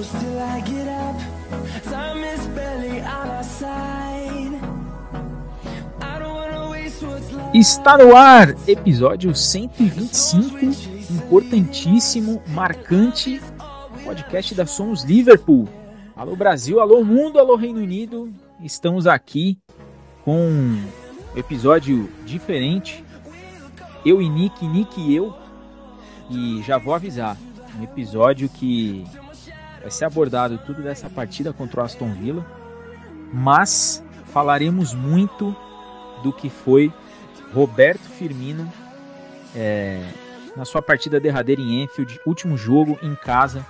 close till I get up. Time is barely on our side. I don't wanna waste what's left. Está no ar, episódio 125, importantíssimo, marcante, podcast da Somos Liverpool. Alô Brasil, alô mundo, alô Reino Unido. Estamos aqui com um episódio diferente. Eu e Nick, Nick e eu. E já vou avisar, um episódio que vai ser abordado tudo dessa partida contra o Aston Villa, mas falaremos muito do que foi Roberto Firmino é, na sua partida derradeira em Enfield, último jogo em casa.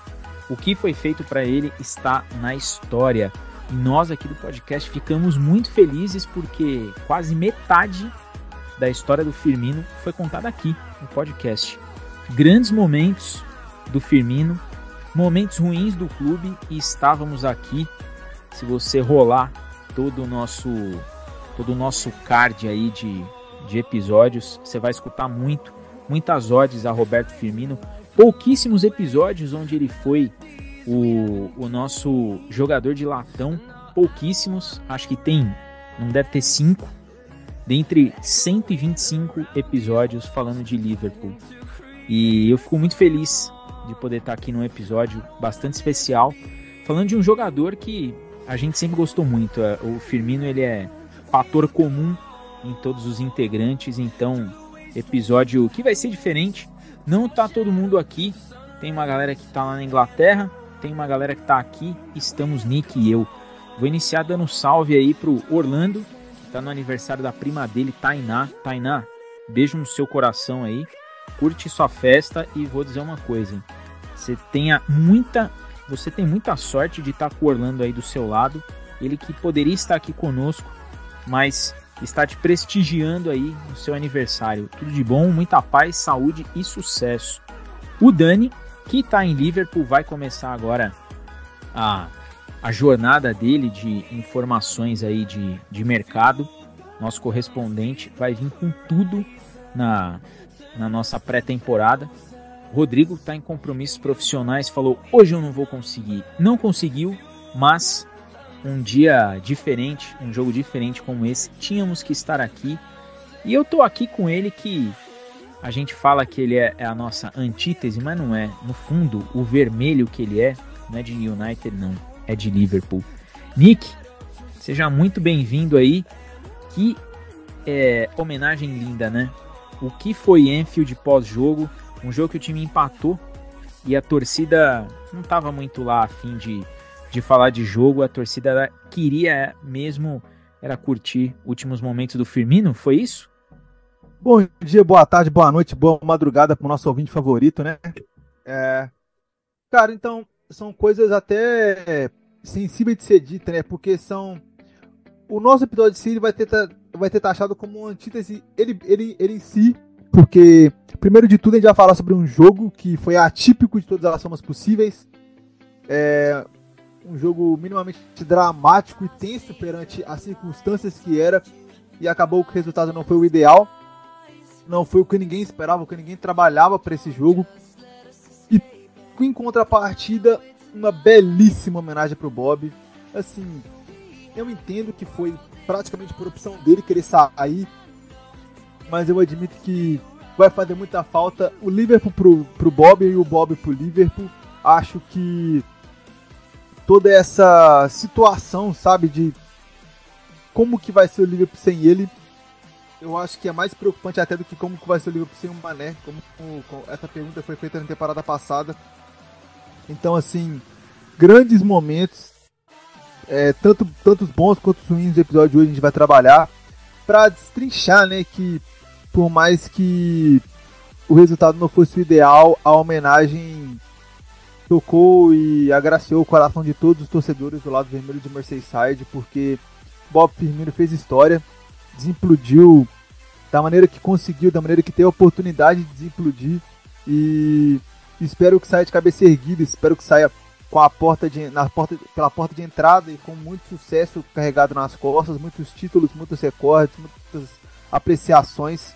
O que foi feito para ele está na história. E nós aqui do podcast ficamos muito felizes porque quase metade da história do Firmino foi contada aqui no podcast. Grandes momentos do Firmino, momentos ruins do clube e estávamos aqui. Se você rolar todo o nosso todo o nosso card aí de, de episódios, você vai escutar muito, muitas odes a Roberto Firmino, pouquíssimos episódios onde ele foi o, o nosso jogador de latão, pouquíssimos, acho que tem, não deve ter cinco, dentre 125 episódios falando de Liverpool. E eu fico muito feliz de poder estar aqui num episódio bastante especial, falando de um jogador que a gente sempre gostou muito. É, o Firmino ele é fator comum em todos os integrantes, então episódio que vai ser diferente. Não tá todo mundo aqui, tem uma galera que tá lá na Inglaterra, tem uma galera que tá aqui, estamos Nick e eu. Vou iniciar dando um salve aí pro Orlando, que tá no aniversário da prima dele, Tainá. Tainá, beijo no seu coração aí curte sua festa e vou dizer uma coisa, hein? Você tenha muita, você tem muita sorte de estar com o Orlando aí do seu lado, ele que poderia estar aqui conosco, mas está te prestigiando aí no seu aniversário. Tudo de bom, muita paz, saúde e sucesso. O Dani, que está em Liverpool, vai começar agora a, a jornada dele de informações aí de, de mercado. Nosso correspondente vai vir com tudo na, na nossa pré-temporada. Rodrigo está em compromissos profissionais, falou: hoje eu não vou conseguir. Não conseguiu, mas um dia diferente, um jogo diferente como esse, tínhamos que estar aqui. E eu tô aqui com ele que a gente fala que ele é, é a nossa antítese, mas não é. No fundo, o vermelho que ele é, não é de United, não, é de Liverpool. Nick, seja muito bem-vindo aí. Que é, homenagem linda, né? o que foi Enfield pós-jogo, um jogo que o time empatou e a torcida não estava muito lá a fim de, de falar de jogo, a torcida queria mesmo era curtir últimos momentos do Firmino, foi isso? Bom dia, boa tarde, boa noite, boa madrugada para o nosso ouvinte favorito, né? É... Cara, então, são coisas até sensíveis de ser dita, né? Porque são. O nosso episódio de si vai ter vai ter taxado como uma antítese ele, ele, ele em si, porque, primeiro de tudo, a gente vai falar sobre um jogo que foi atípico de todas as formas possíveis. É um jogo minimamente dramático e tenso perante as circunstâncias que era, e acabou que o resultado não foi o ideal. Não foi o que ninguém esperava, o que ninguém trabalhava para esse jogo. E em contrapartida, uma belíssima homenagem para o Bob. Assim, eu entendo que foi praticamente por opção dele querer sair. Mas eu admito que vai fazer muita falta o Liverpool pro, pro Bob e o Bob pro Liverpool. Acho que toda essa situação, sabe, de como que vai ser o Liverpool sem ele, eu acho que é mais preocupante até do que como que vai ser o Liverpool sem o Mané, como, como essa pergunta foi feita na temporada passada. Então, assim, grandes momentos, é, tanto, tantos bons quanto ruins do episódio de hoje a gente vai trabalhar para destrinchar, né, que por mais que o resultado não fosse o ideal, a homenagem tocou e agraciou o coração de todos os torcedores do lado vermelho de Merseyside, porque Bob Firmino fez história, desimplodiu da maneira que conseguiu, da maneira que teve a oportunidade de desimplodir e espero que saia de cabeça erguida, espero que saia com a porta de, na porta, pela porta de entrada e com muito sucesso carregado nas costas, muitos títulos, muitos recordes, muitas apreciações.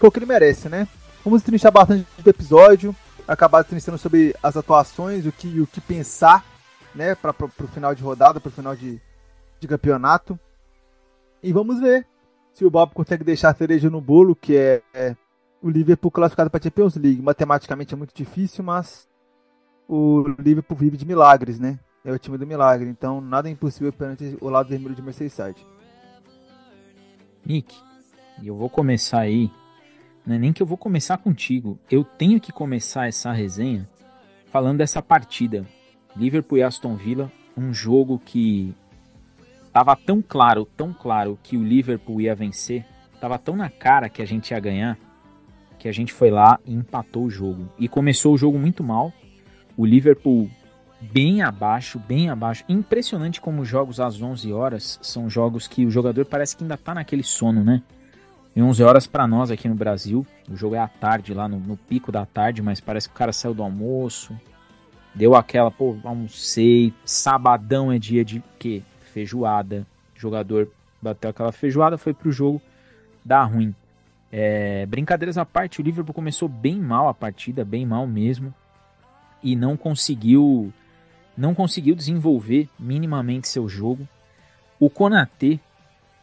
Foi o que ele merece, né? Vamos trinchar bastante do episódio, acabar trinchando sobre as atuações, o que, o que pensar né, para o final de rodada, para o final de, de campeonato. E vamos ver se o Bob consegue deixar a cereja no bolo, que é, é o Liverpool classificado para a Champions League. Matematicamente é muito difícil, mas o Liverpool vive de milagres, né? É o time do milagre, então nada é impossível perante o lado vermelho de Merseyside. Nick, eu vou começar aí. É nem que eu vou começar contigo. Eu tenho que começar essa resenha falando dessa partida. Liverpool e Aston Villa, um jogo que tava tão claro, tão claro que o Liverpool ia vencer, tava tão na cara que a gente ia ganhar, que a gente foi lá e empatou o jogo. E começou o jogo muito mal. O Liverpool bem abaixo, bem abaixo. Impressionante como jogos às 11 horas são jogos que o jogador parece que ainda tá naquele sono, né? E 11 horas para nós aqui no Brasil, o jogo é à tarde, lá no, no, pico da tarde, mas parece que o cara saiu do almoço, deu aquela, pô, almocei, sabadão é dia de quê? Feijoada. O jogador bateu aquela feijoada, foi pro jogo, dá ruim. É, brincadeiras à parte, o Liverpool começou bem mal a partida, bem mal mesmo, e não conseguiu não conseguiu desenvolver minimamente seu jogo. O Konatê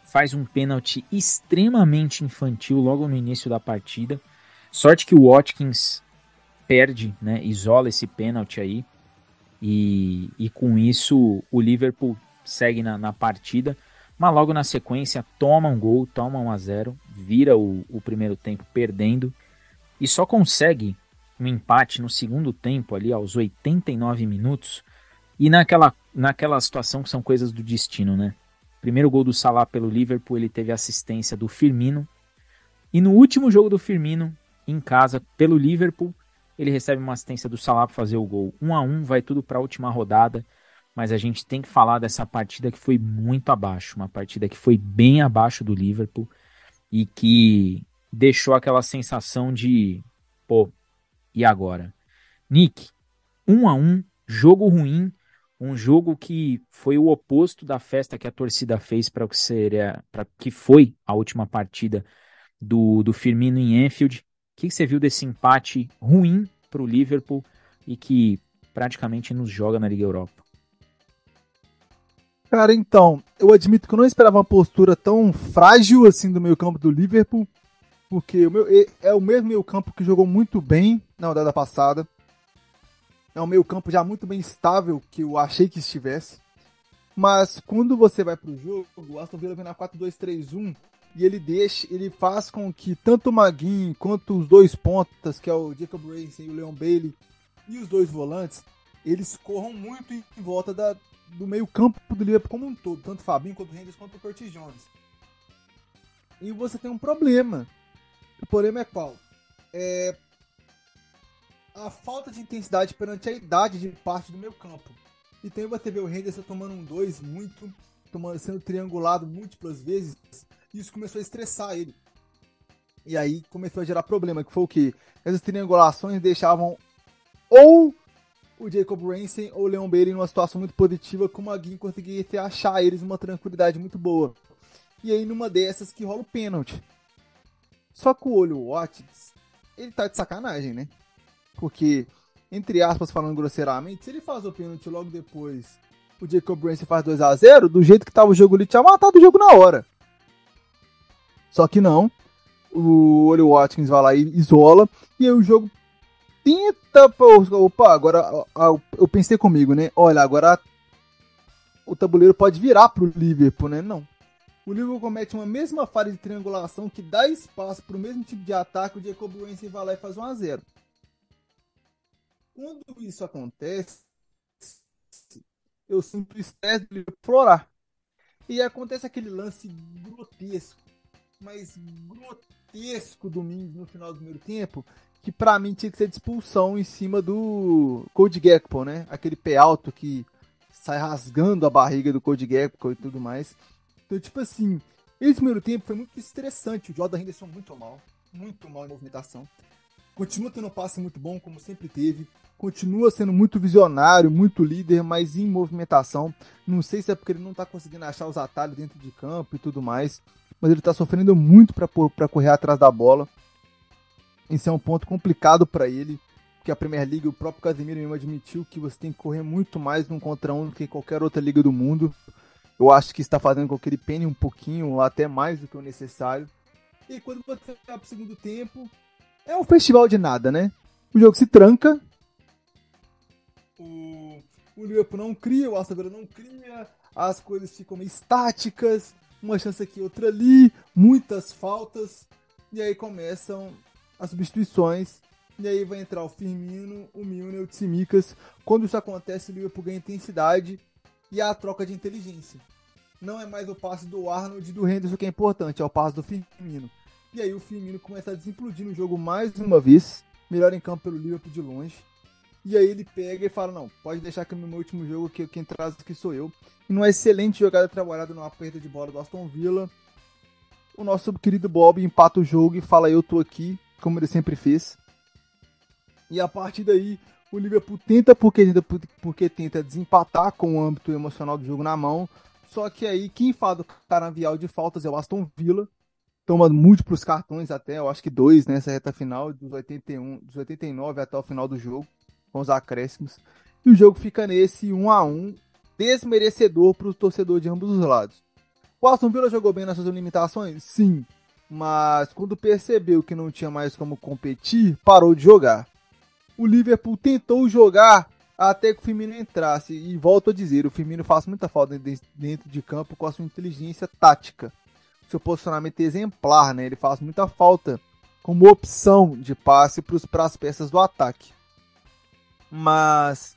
faz um pênalti extremamente infantil logo no início da partida. Sorte que o Watkins perde, né, isola esse pênalti aí. E, e com isso o Liverpool segue na, na, partida. Mas logo na sequência toma um gol, toma 1 a 0 vira o, o primeiro tempo perdendo. E só consegue um empate no segundo tempo, ali aos 89 minutos, e naquela, naquela situação que são coisas do destino, né? Primeiro gol do Salah pelo Liverpool, ele teve assistência do Firmino. E no último jogo do Firmino, em casa, pelo Liverpool, ele recebe uma assistência do Salah para fazer o gol. Um a um, vai tudo para a última rodada. Mas a gente tem que falar dessa partida que foi muito abaixo. Uma partida que foi bem abaixo do Liverpool. E que deixou aquela sensação de, pô, e agora? Nick, um a um, jogo ruim, um jogo que foi o oposto da festa que a torcida fez para o que seria, para que foi a última partida do, do Firmino em Anfield. O que você viu desse empate ruim para o Liverpool e que praticamente nos joga na Liga Europa? Cara, então, eu admito que eu não esperava uma postura tão frágil assim do meio campo do Liverpool, porque o meu, é o mesmo meio campo que jogou muito bem na rodada passada é um meio campo já muito bem estável que eu achei que estivesse. Mas quando você vai para o jogo, o Aston Villa vem na 4-2-3-1 e ele deixa, ele faz com que tanto o Maguinho quanto os dois pontas, que é o Jacob Racing e o Leon Bailey, e os dois volantes, eles corram muito em volta da, do meio campo do Liverpool como um todo, tanto o Fabinho quanto o Henderson quanto o Curtis Jones. E você tem um problema. O problema é qual? É, a falta de intensidade perante a idade de parte do meu campo. Então você vê o Henderson tomando um 2 muito, tomando, sendo triangulado múltiplas vezes, e isso começou a estressar ele. E aí começou a gerar problema, que foi o que? Essas triangulações deixavam ou o Jacob Ransom ou o Leon Bailey numa situação muito positiva, com o Maguinho conseguia achar eles numa tranquilidade muito boa. E aí numa dessas que rola o pênalti. Só que o olho Watkins, ele tá de sacanagem, né? Porque, entre aspas, falando grosseiramente, se ele faz o pênalti logo depois, o Jacob Brance faz 2 a 0 do jeito que tava o jogo, ele tinha matado o jogo na hora. Só que não. O Olho Watkins vai lá e isola. E aí o jogo tenta. Opa, agora eu pensei comigo, né? Olha, agora o tabuleiro pode virar pro Liverpool, né? Não. O Liverpool comete uma mesma falha de triangulação que dá espaço para o mesmo tipo de ataque. O Jacob Ramsey vai lá e faz 1 a 0 quando isso acontece, eu sinto estresse de explorar. E acontece aquele lance grotesco, mas grotesco domingo no final do primeiro tempo, que para mim tinha que ser de expulsão em cima do Code Gecko, né? Aquele pé alto que sai rasgando a barriga do Code Gecko e tudo mais. Então, tipo assim, esse primeiro tempo foi muito estressante. O Jordan Henderson muito mal, muito mal em movimentação. Continua tendo um passe muito bom, como sempre teve continua sendo muito visionário, muito líder, mas em movimentação. Não sei se é porque ele não está conseguindo achar os atalhos dentro de campo e tudo mais, mas ele está sofrendo muito para correr atrás da bola. Isso é um ponto complicado para ele, porque a Premier League, o próprio Casemiro mesmo admitiu que você tem que correr muito mais num contra um do que qualquer outra liga do mundo. Eu acho que está fazendo com que ele pene um pouquinho, até mais do que o necessário. E quando você vai pro segundo tempo, é um festival de nada, né? O jogo se tranca. O, o Liverpool não cria, o Aston Villa não cria, as coisas ficam estáticas, uma chance aqui, outra ali, muitas faltas. E aí começam as substituições. E aí vai entrar o Firmino, o Milner, o Tsimikas. Quando isso acontece, o Liverpool ganha intensidade e a troca de inteligência. Não é mais o passe do Arnold e do Henderson que é importante, é o passe do Firmino. E aí o Firmino começa a desimplodir no jogo mais uma vez, melhor em campo pelo Liverpool de longe. E aí ele pega e fala, não, pode deixar que no meu último jogo que quem traz aqui sou eu. E numa excelente jogada trabalhada numa perda de bola do Aston Villa, o nosso querido Bob empata o jogo e fala eu tô aqui, como ele sempre fez. E a partir daí, o Liverpool tenta porque, porque tenta desempatar com o âmbito emocional do jogo na mão. Só que aí quem faz o de faltas é o Aston Villa. Toma múltiplos cartões até, eu acho que dois nessa reta final, dos 81, dos 89 até o final do jogo, com os acréscimos. E o jogo fica nesse 1 a 1 desmerecedor para o torcedor de ambos os lados. O Aston Villa jogou bem nas suas limitações? Sim. Mas quando percebeu que não tinha mais como competir, parou de jogar. O Liverpool tentou jogar até que o Firmino entrasse. E volto a dizer, o Firmino faz muita falta dentro de campo com a sua inteligência tática. Seu posicionamento exemplar, né? Ele faz muita falta como opção de passe para as peças do ataque. Mas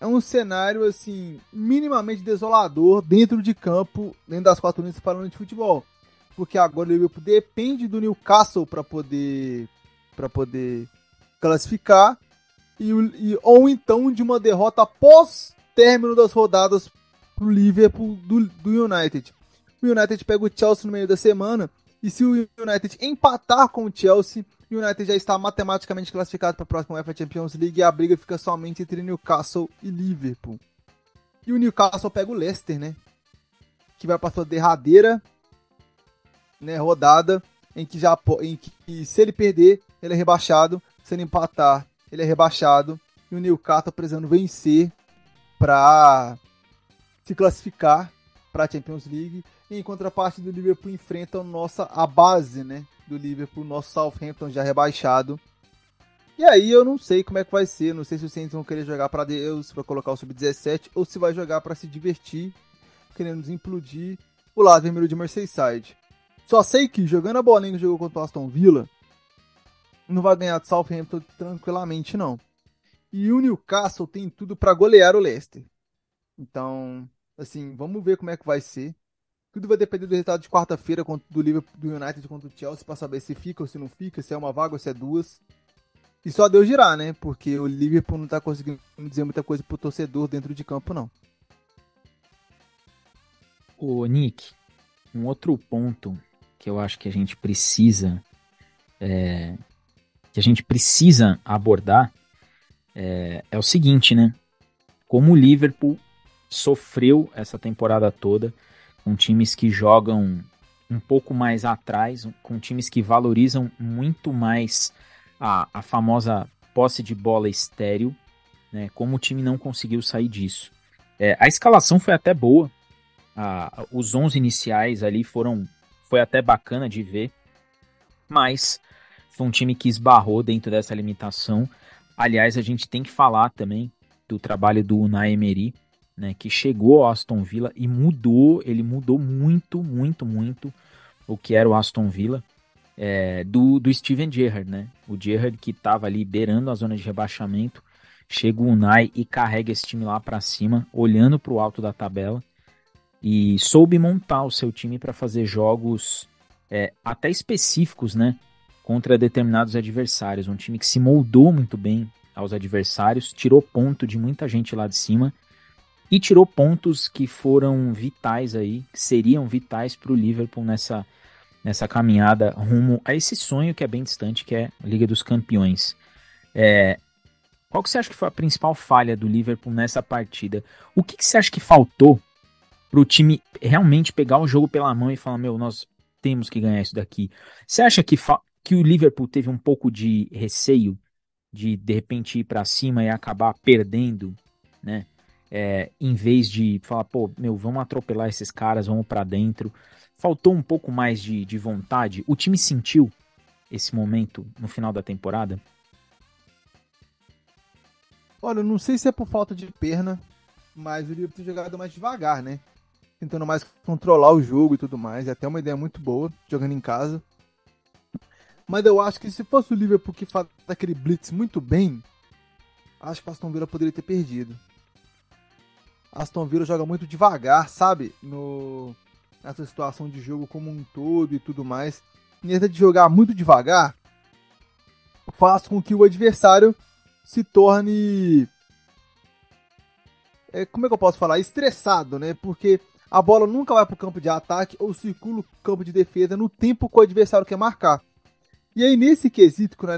é um cenário assim minimamente desolador dentro de campo, dentro das quatro linhas falando de futebol, porque agora o Liverpool depende do Newcastle para poder para poder classificar e, e, ou então de uma derrota após término das rodadas para o Liverpool do, do United. O United pega o Chelsea no meio da semana e se o United empatar com o Chelsea, o United já está matematicamente classificado para a próxima UEFA Champions League e a briga fica somente entre Newcastle e Liverpool. E o Newcastle pega o Leicester, né? Que vai para sua derradeira né, rodada em que já em que se ele perder, ele é rebaixado, se ele empatar, ele é rebaixado e o Newcastle precisando vencer para se classificar para a Champions League. E em contraparte o Liverpool enfrenta a nossa a base, né, do Liverpool, nosso Southampton já rebaixado. E aí eu não sei como é que vai ser, não sei se os Saints vão querer jogar para Deus, para colocar o sub-17 ou se vai jogar para se divertir, querendo desimplodir o lado vermelho de Merseyside. Só sei que jogando a bolinha que jogou contra o Aston Villa, não vai ganhar de Southampton tranquilamente, não. E o Newcastle tem tudo para golear o Leicester. Então, assim, vamos ver como é que vai ser. Tudo vai depender do resultado de quarta-feira do Liverpool, do United contra o Chelsea para saber se fica ou se não fica, se é uma vaga ou se é duas. E só Deus girar, né? Porque o Liverpool não tá conseguindo dizer muita coisa pro torcedor dentro de campo, não. Ô, Nick, um outro ponto que eu acho que a gente precisa é, que a gente precisa abordar é, é o seguinte, né? Como o Liverpool sofreu essa temporada toda com times que jogam um pouco mais atrás, com times que valorizam muito mais a, a famosa posse de bola estéreo, né? Como o time não conseguiu sair disso. É, a escalação foi até boa, a, os 11 iniciais ali foram foi até bacana de ver, mas foi um time que esbarrou dentro dessa limitação. Aliás, a gente tem que falar também do trabalho do Unai Emery, né, que chegou ao Aston Villa e mudou, ele mudou muito, muito, muito o que era o Aston Villa é, do, do Steven Gerrard, né? O Gerrard que estava ali liderando a zona de rebaixamento, chega o Unai e carrega esse time lá para cima, olhando para o alto da tabela e soube montar o seu time para fazer jogos é, até específicos, né? contra determinados adversários. Um time que se moldou muito bem aos adversários, tirou ponto de muita gente lá de cima e tirou pontos que foram vitais aí, que seriam vitais para o Liverpool nessa, nessa caminhada rumo a esse sonho que é bem distante, que é a Liga dos Campeões. É, qual que você acha que foi a principal falha do Liverpool nessa partida? O que, que você acha que faltou para o time realmente pegar o jogo pela mão e falar, meu, nós temos que ganhar isso daqui? Você acha que que o Liverpool teve um pouco de receio de de repente ir para cima e acabar perdendo, né? É, em vez de falar, pô, meu, vamos atropelar esses caras, vamos para dentro. Faltou um pouco mais de, de vontade. O time sentiu esse momento no final da temporada? Olha, eu não sei se é por falta de perna, mas o Liverpool tem jogado mais devagar, né? Tentando mais controlar o jogo e tudo mais. É até uma ideia muito boa, jogando em casa. Mas eu acho que se fosse o Liverpool que faz aquele blitz muito bem, acho que o Aston Villa poderia ter perdido. Aston Villa joga muito devagar, sabe? No nessa situação de jogo como um todo e tudo mais. Nessa de jogar muito devagar, faz com que o adversário se torne é, como é que eu posso falar? Estressado, né? Porque a bola nunca vai para o campo de ataque ou circula o campo de defesa no tempo que o adversário quer marcar. E aí, nesse quesito que o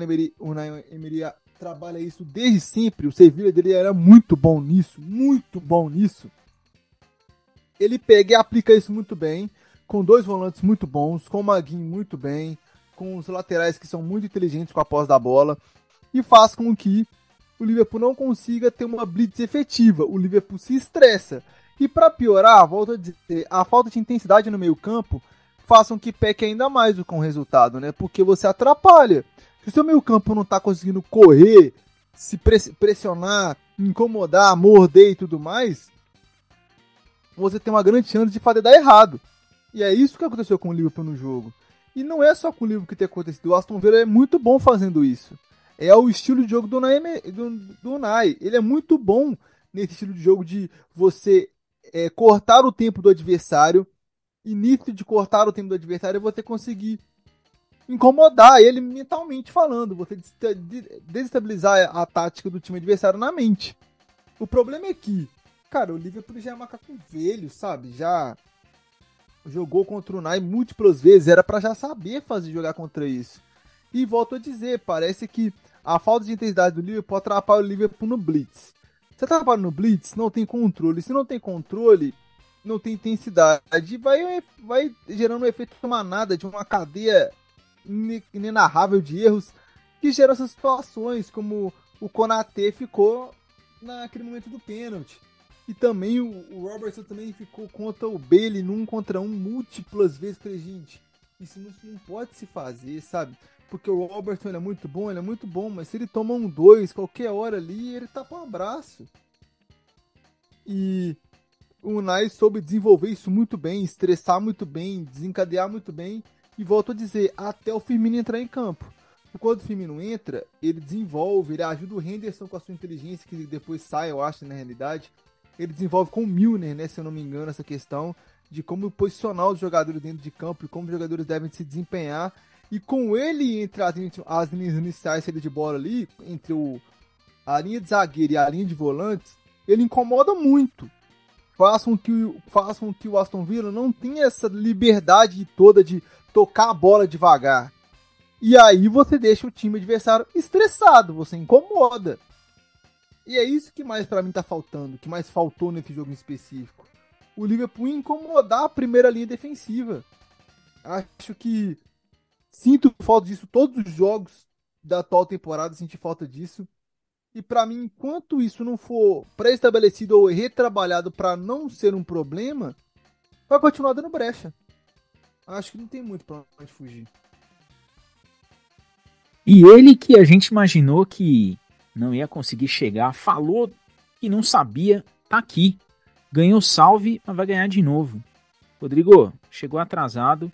Unai Emery, trabalha isso desde sempre, o Sevilla dele era muito bom nisso, muito bom nisso. Ele pega e aplica isso muito bem, com dois volantes muito bons, com o Maguinho muito bem, com os laterais que são muito inteligentes com a posse da bola, e faz com que o Liverpool não consiga ter uma blitz efetiva. O Liverpool se estressa. E para piorar, volto a dizer, a falta de intensidade no meio-campo façam que peque ainda mais com o resultado, né? Porque você atrapalha. Se seu meio campo não tá conseguindo correr, se pressionar, incomodar, morder e tudo mais, você tem uma grande chance de fazer dar errado. E é isso que aconteceu com o Liverpool no jogo. E não é só com o Liverpool que tem acontecido. O Aston Villa é muito bom fazendo isso. É o estilo de jogo do Unai. Do, do. Ele é muito bom nesse estilo de jogo de você é, cortar o tempo do adversário início de cortar o tempo do adversário é você conseguir incomodar ele mentalmente falando, você desestabilizar a tática do time adversário na mente. O problema é que, cara, o Liverpool já é macaco velho, sabe? Já jogou contra o Nai múltiplas vezes, era para já saber fazer jogar contra isso. E volto a dizer, parece que a falta de intensidade do Liverpool atrapalha o Liverpool no blitz. Se atrapalha no blitz, não tem controle. Se não tem controle, não tem intensidade, vai, vai gerando um efeito manada de uma cadeia inenarrável de erros que geram essas situações, como o Konate ficou naquele momento do pênalti. E também o, Robertson também ficou contra o Bailey num contra um múltiplas vezes. Falei, gente, isso não, não, pode se fazer, sabe? Porque o Robertson é muito bom, ele é muito bom, mas se ele toma um dois qualquer hora ali, ele tapa um abraço. E o Unai soube desenvolver isso muito bem, estressar muito bem, desencadear muito bem. E volto a dizer, até o Firmino entrar em campo. Quando o Firmino entra, ele desenvolve, ele ajuda o Henderson com a sua inteligência, que depois sai, eu acho, na realidade. Ele desenvolve com o Milner, né, se eu não me engano, essa questão de como posicionar os jogadores dentro de campo e como os jogadores devem se desempenhar. E com ele entre as, as linhas iniciais de bola ali, entre o, a linha de zagueiro e a linha de volantes, ele incomoda muito façam que, façam que o Aston Villa não tenha essa liberdade toda de tocar a bola devagar. E aí você deixa o time adversário estressado, você incomoda. E é isso que mais para mim tá faltando, que mais faltou nesse jogo em específico. O Liverpool incomodar a primeira linha defensiva. Acho que sinto falta disso todos os jogos da atual temporada, senti falta disso. E para mim, enquanto isso não for pré-estabelecido ou retrabalhado para não ser um problema, vai continuar dando brecha. Acho que não tem muito pra onde fugir. E ele que a gente imaginou que não ia conseguir chegar, falou que não sabia, tá aqui. Ganhou salve, mas vai ganhar de novo. Rodrigo, chegou atrasado.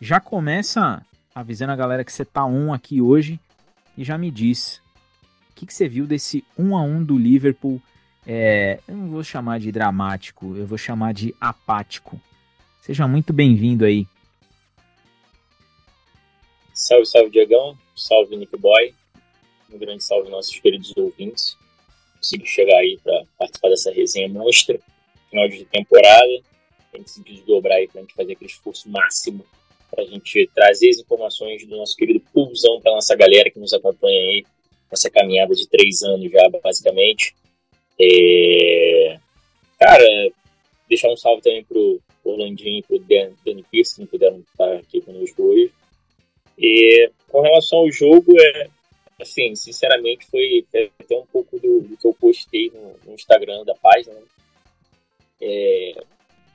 Já começa avisando a galera que você tá on aqui hoje e já me diz que, que você viu desse 1 a 1 do Liverpool? É, eu não vou chamar de dramático, eu vou chamar de apático. Seja muito bem-vindo aí. Salve, salve, Diegão. Salve, Nick Boy. Um grande salve nossos queridos ouvintes. Consegui chegar aí para participar dessa resenha monstra. Final de temporada. Tem que se desdobrar aí para a gente fazer aquele esforço máximo para a gente trazer as informações do nosso querido Pulsão para nossa galera que nos acompanha aí essa caminhada de três anos já, basicamente. É... Cara, deixar um salve também pro Orlandinho e pro Danny Pierce, que não puderam estar aqui conosco hoje. E com relação ao jogo, é, é assim, sinceramente, foi até um pouco do, do que eu postei no, no, Instagram da página. Né? É,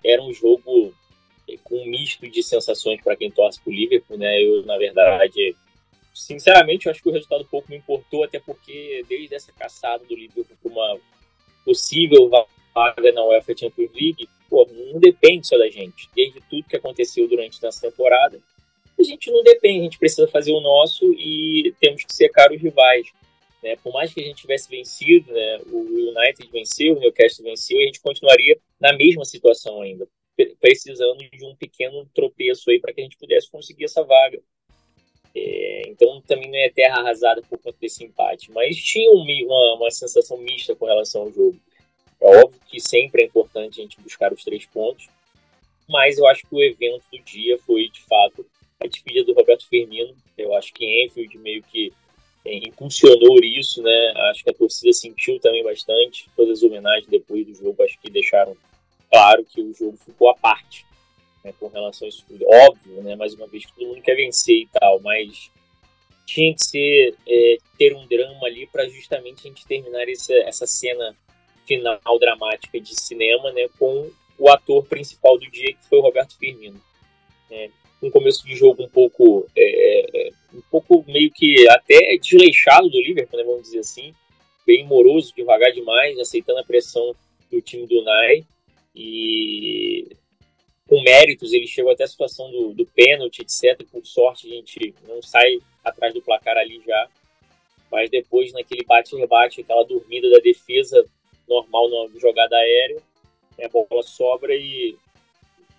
era um jogo é, com um misto de sensações para quem torce para o Liverpool, né? Eu, na verdade, sinceramente, eu acho que o resultado pouco me importou, até porque desde essa caçada do Liverpool para uma possível vaga na UEFA Champions League, pô, não depende só da gente. Desde tudo que aconteceu durante essa temporada, a gente não depende, a gente precisa fazer o nosso e temos que secar os rivais. Né? Por mais que a gente tivesse vencido, né, o United venceu, o Newcastle venceu, a gente continuaria na mesma situação ainda, precisando de um pequeno tropeço aí para que a gente pudesse conseguir essa vaga. É, então também não é terra arrasada por conta desse empate, mas tinha uma, uma sensação mista com relação ao jogo. É óbvio que sempre é importante a gente buscar os três pontos, mas eu acho que o evento do dia foi de fato a despedida do Roberto Firmino. Eu acho que Enfield meio que é, impulsionou isso, né? Acho que a torcida sentiu também bastante. Todas as homenagens depois do jogo acho que deixaram claro que o jogo ficou à parte né, com relação a isso tudo. Óbvio, né? Mais uma vez, todo mundo quer vencer e tal, mas tinha que ser é, ter um drama ali para justamente a gente terminar essa, essa cena final dramática de cinema, né? Com o ator principal do dia que foi o Roberto Firmino. Né? Um começo de jogo um pouco é, é, um pouco meio que até desleixado do Liverpool, né, vamos dizer assim, bem moroso, devagar demais, aceitando a pressão do time do Nai e com méritos ele chegou até a situação do, do pênalti, etc. Por sorte a gente não sai atrás do placar ali já, mas depois naquele bate-rebate, aquela dormida da defesa normal na jogada aérea, a bola sobra e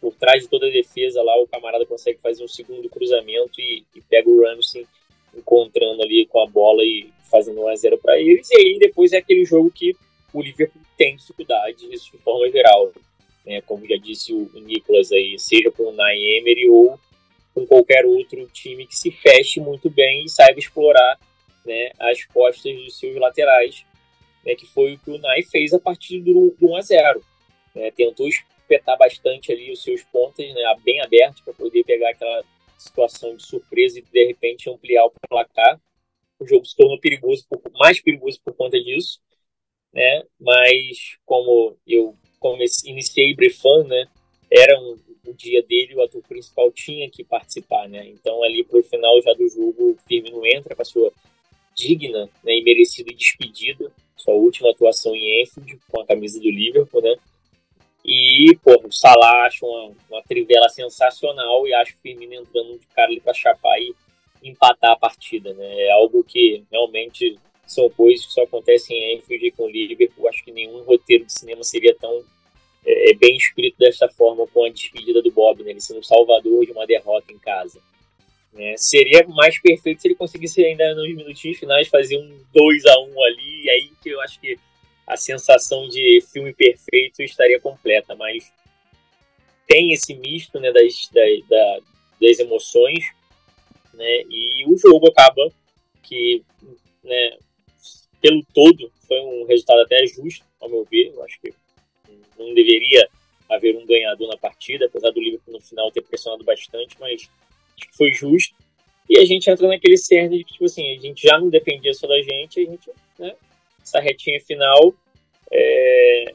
por trás de toda a defesa lá, o camarada consegue fazer um segundo cruzamento e, e pega o Ramsey encontrando ali com a bola e fazendo 1 a 0 para eles. E aí depois é aquele jogo que o Liverpool tem dificuldade, isso de forma geral. Né? Como já disse o Nicolas aí, seja com o Nay Emery ou com qualquer outro time que se feche muito bem e saiba explorar né, as costas dos seus laterais, né, que foi o que o Nay fez a partir do, do 1 a 0 né, tentou espetar bastante ali os seus pontos, né, bem abertos, para poder pegar aquela situação de surpresa e de repente ampliar o placar. O jogo se tornou perigoso, mais perigoso por conta disso, né? Mas como eu comecei, iniciei brefando, né? Era um, o dia dele, o ator principal tinha que participar, né? Então ali por final já do jogo, o Firmino entra com a sua digna né, e merecida despedida, sua última atuação em Enfield com a camisa do Liverpool, né? E, pô, o Salah acho uma, uma trivela sensacional e acho o Firmino entrando de cara ali para chapar e empatar a partida, né? É algo que realmente são coisas que só acontecem em Anfield com o Liverpool. Acho que nenhum roteiro de cinema seria tão é, é, bem escrito desta forma com a despedida do Bob, né? Ele sendo salvador de uma derrota em casa. Né? Seria mais perfeito se ele conseguisse ainda nos minutinhos finais fazer um 2 a 1 ali, e aí que eu acho que a sensação de filme perfeito estaria completa, mas tem esse misto né, das, das, das emoções, né, e o jogo acaba que, né, pelo todo, foi um resultado até justo, ao meu ver. Eu acho que não deveria haver um ganhador na partida, apesar do Liverpool no final ter pressionado bastante, mas foi justo. E a gente entra naquele cerne de que, tipo assim, a gente já não dependia só da gente, a gente, né, essa retinha final, é,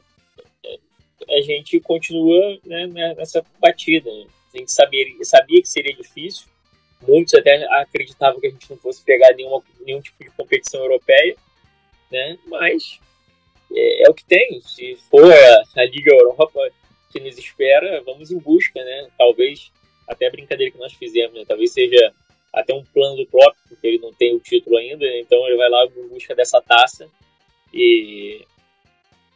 a gente continua né, nessa batida. A gente sabia, sabia que seria difícil, muitos até acreditavam que a gente não fosse pegar nenhuma, nenhum tipo de competição europeia, né? mas é, é o que tem. Se for a, a Liga Europa que nos espera, vamos em busca, né? Talvez, até a brincadeira que nós fizemos, né? talvez seja até um plano do próprio, porque ele não tem o título ainda, então ele vai lá em busca dessa taça e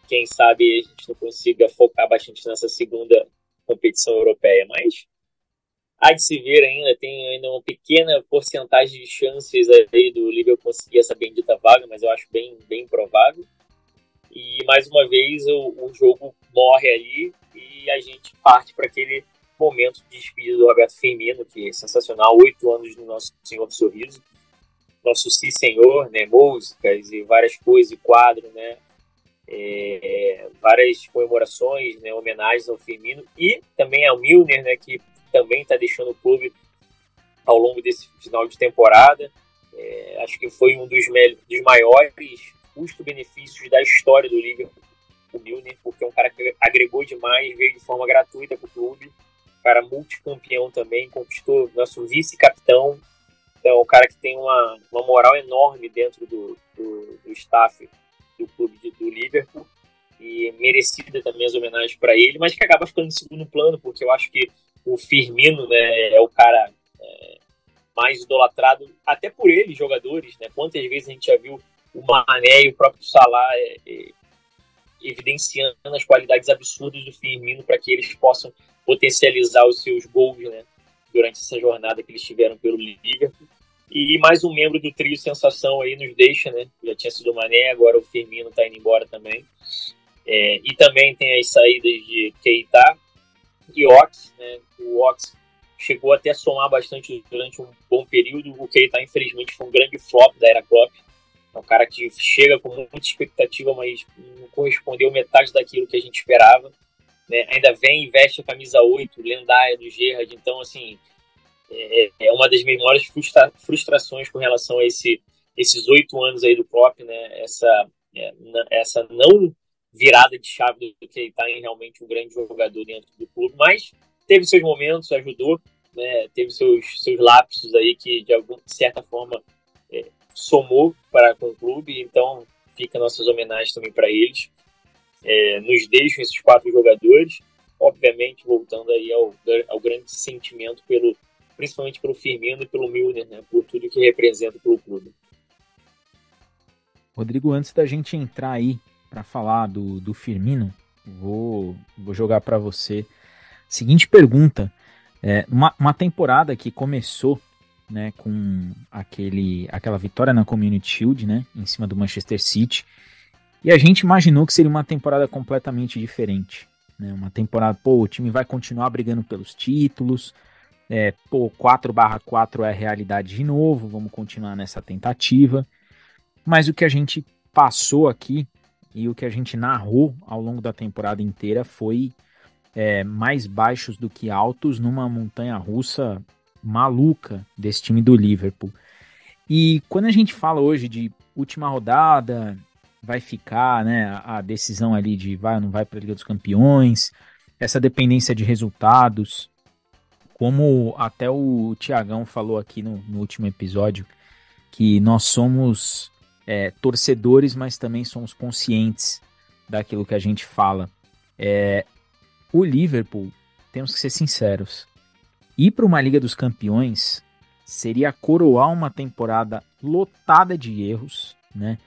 quem sabe a gente não consiga focar bastante nessa segunda competição europeia, mas há de se ver ainda, tem ainda uma pequena porcentagem de chances aí do Liverpool conseguir essa bendita vaga, mas eu acho bem, bem provável. E mais uma vez o, o jogo morre ali e a gente parte para aquele momento de despedida do Roberto Firmino, que é sensacional, oito anos do nosso Senhor do Sorriso nosso Sim Senhor, né, músicas e várias coisas, e quadro, né, é, várias comemorações, né, homenagens ao Firmino e também ao Milner, né, que também está deixando o clube ao longo desse final de temporada. É, acho que foi um dos, dos maiores custo-benefícios da história do Liverpool, o Milner, porque é um cara que agregou demais, veio de forma gratuita para o clube, cara multicampeão também, conquistou nosso vice-capitão, então um cara que tem uma, uma moral enorme dentro do, do, do staff do clube de, do Liverpool e merecida também as homenagens para ele, mas que acaba ficando em segundo plano, porque eu acho que o Firmino né, é o cara é, mais idolatrado, até por ele, jogadores, né? Quantas vezes a gente já viu o Mané e o próprio Salah é, é, evidenciando as qualidades absurdas do Firmino para que eles possam potencializar os seus gols, né? Durante essa jornada que eles tiveram pelo Liverpool. E mais um membro do trio Sensação aí nos deixa, né? Já tinha sido o Mané, agora o Firmino está indo embora também. É, e também tem as saídas de Keita e Ox, né? O Ox chegou até a somar bastante durante um bom período. O Keita, infelizmente, foi um grande flop da era Klopp. É um cara que chega com muita expectativa, mas não correspondeu metade daquilo que a gente esperava. Né? Ainda vem e veste a camisa 8, lendária do Gerrard. Então, assim, é, é uma das minhas maiores frustra frustrações com relação a esse, esses oito anos aí do Klopp, né? Essa, é, essa não virada de chave do que ele está em realmente um grande jogador dentro do clube, mas teve seus momentos, ajudou, né? Teve seus, seus lapsos aí que de alguma certa forma é, somou para com o clube, então fica nossas homenagens também para eles. É, nos deixam esses quatro jogadores, obviamente voltando aí ao, ao grande sentimento pelo principalmente pelo Firmino e pelo Milner, né, por tudo que representa pelo clube. Rodrigo, antes da gente entrar aí para falar do, do Firmino, vou, vou jogar para você seguinte pergunta. É, uma, uma temporada que começou né, com aquele, aquela vitória na Community Shield, né, em cima do Manchester City, e a gente imaginou que seria uma temporada completamente diferente. Né, uma temporada, pô, o time vai continuar brigando pelos títulos, é, pô, 4/4 é realidade de novo, vamos continuar nessa tentativa. Mas o que a gente passou aqui e o que a gente narrou ao longo da temporada inteira foi é, mais baixos do que altos numa montanha russa maluca desse time do Liverpool. E quando a gente fala hoje de última rodada, vai ficar, né, a decisão ali de vai ou não vai para a Liga dos Campeões, essa dependência de resultados, como até o Tiagão falou aqui no, no, último episódio, que nós somos é, torcedores, mas também somos conscientes daquilo que a gente fala. É, o Liverpool, temos que ser sinceros, ir para uma Liga dos Campeões seria coroar uma temporada lotada de erros, né?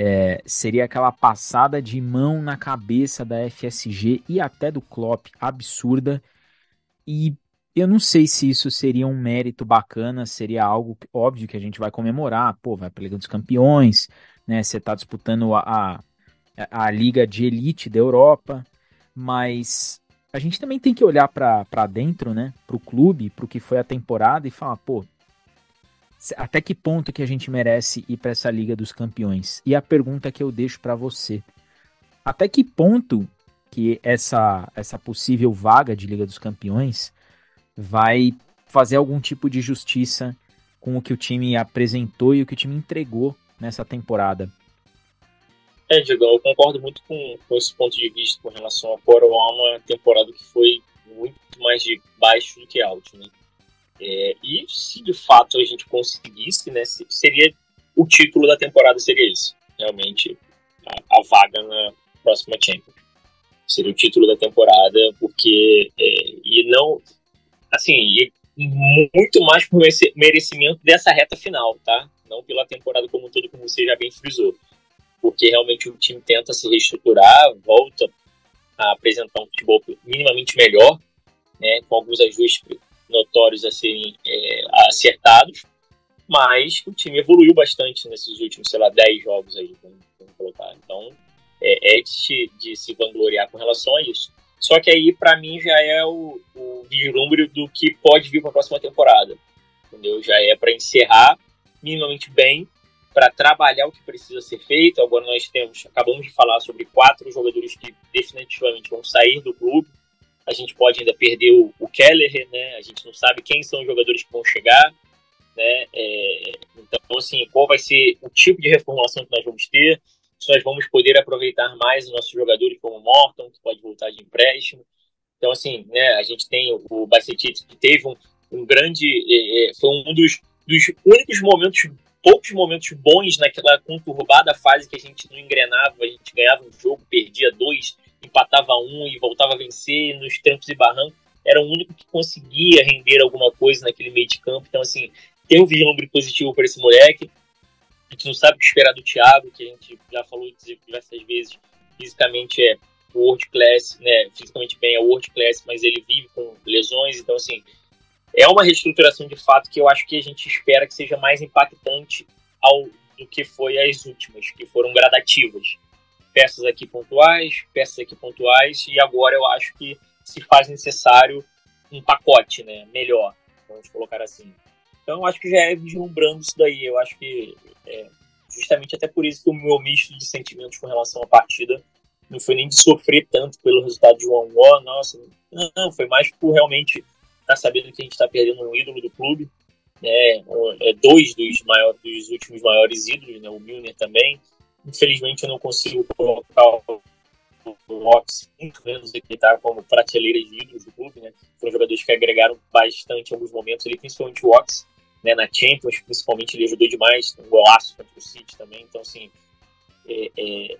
É, seria aquela passada de mão na cabeça da FSG e até do Klopp absurda. E eu não sei se isso seria um mérito bacana, seria algo óbvio que a gente vai comemorar. Pô, vai para a Liga dos Campeões, né? Você está disputando a, a, a liga de elite da Europa, mas a gente também tem que olhar para dentro, né? Para o clube, para o que foi a temporada e falar, pô, até que ponto que a gente merece ir para essa Liga dos Campeões? E a pergunta que eu deixo para você: até que ponto que essa essa possível vaga de Liga dos Campeões vai fazer algum tipo de justiça com o que o time apresentou e o que o time entregou nessa temporada? É, Diego, eu concordo muito com, com esse ponto de vista com relação a coroar uma temporada que foi muito mais de baixo do que alto, né? É, e se de fato a gente conseguisse, né, seria o título da temporada seria esse, realmente a, a vaga na próxima Champions. Seria o título da temporada, porque é, e não assim, e muito mais por merecimento dessa reta final, tá? Não pela temporada como um todo, como você já bem frisou porque realmente o time tenta se reestruturar, volta a apresentar um futebol minimamente melhor, né, com alguns ajustes notórios a serem é, acertados, mas o time evoluiu bastante nesses últimos, sei lá, 10 jogos aí, vamos, colocar. Então, é, é de, de, se vangloriar com relação a isso. Só que aí, para mim, já é o, o vislumbre do que pode vir para a próxima temporada. Entendeu? Já é para encerrar minimamente bem para trabalhar o que precisa ser feito. Agora nós temos, acabamos de falar sobre quatro jogadores que definitivamente vão sair do clube. A gente pode ainda perder o, o Keller, né? A gente não sabe quem são os jogadores que vão chegar. né? É, então, assim, qual vai ser o tipo de reformulação que nós vamos ter? Se nós vamos poder aproveitar mais os nossos jogadores como o Morton, que pode voltar de empréstimo. Então, assim, né, a gente tem o, o que teve um, um grande. É, é, foi um dos, dos únicos momentos, poucos momentos bons naquela conturbada fase que a gente não engrenava, a gente ganhava um jogo, perdia dois, empatava um e voltava a vencer nos trancos e barrancos. Era o único que conseguia render alguma coisa naquele meio de campo. Então, assim, tem um vislumbre positivo para esse moleque. A gente não sabe o que esperar do Thiago, que a gente já falou diversas vezes. Fisicamente é world class, né? Fisicamente bem é world class, mas ele vive com lesões. Então, assim, é uma reestruturação de fato que eu acho que a gente espera que seja mais impactante ao, do que foi as últimas, que foram gradativas. Peças aqui pontuais, peças aqui pontuais, e agora eu acho que se faz necessário um pacote né, melhor, vamos colocar assim. Então, eu acho que já é vislumbrando isso daí. Eu acho que é, justamente até por isso que o meu misto de sentimentos com relação à partida não foi nem de sofrer tanto pelo resultado de 1 a 1 nossa, não, não, foi mais por realmente estar tá sabendo que a gente está perdendo um ídolo do clube, né, é dois dos, maiores, dos últimos maiores ídolos, né, o Milner também. Infelizmente eu não consigo colocar o Ox muito menos decretar como prateleira de ídolos do clube, né? Foram jogadores que agregaram bastante em alguns momentos ali, principalmente o Ox, né, na Champions, principalmente ele ajudou demais, um golaço contra o City também, então assim, é, é,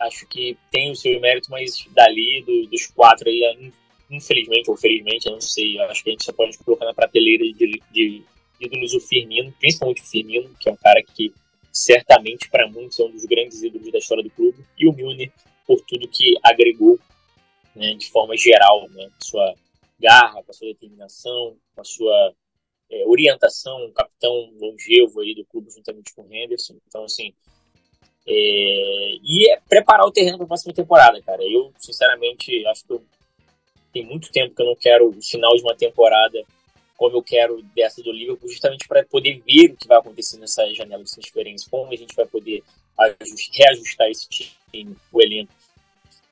acho que tem o seu mérito, mas dali, do, dos quatro aí, infelizmente ou felizmente, eu não sei, acho que a gente só pode colocar na prateleira de, de ídolos o Firmino, principalmente o Firmino, que é um cara que certamente para muitos é um dos grandes ídolos da história do clube, e o Milner por tudo que agregou né, de forma geral, né, sua garra, com a sua determinação, com a sua é, orientação, um capitão longevo aí do clube juntamente com o Henderson. Então, assim, é, e é preparar o terreno para a próxima temporada, cara. Eu, sinceramente, acho que eu, tem muito tempo que eu não quero o final de uma temporada como eu quero dessa do Liverpool, justamente para poder ver o que vai acontecer nessa janela de transferência, como a gente vai poder reajustar esse time, o elenco.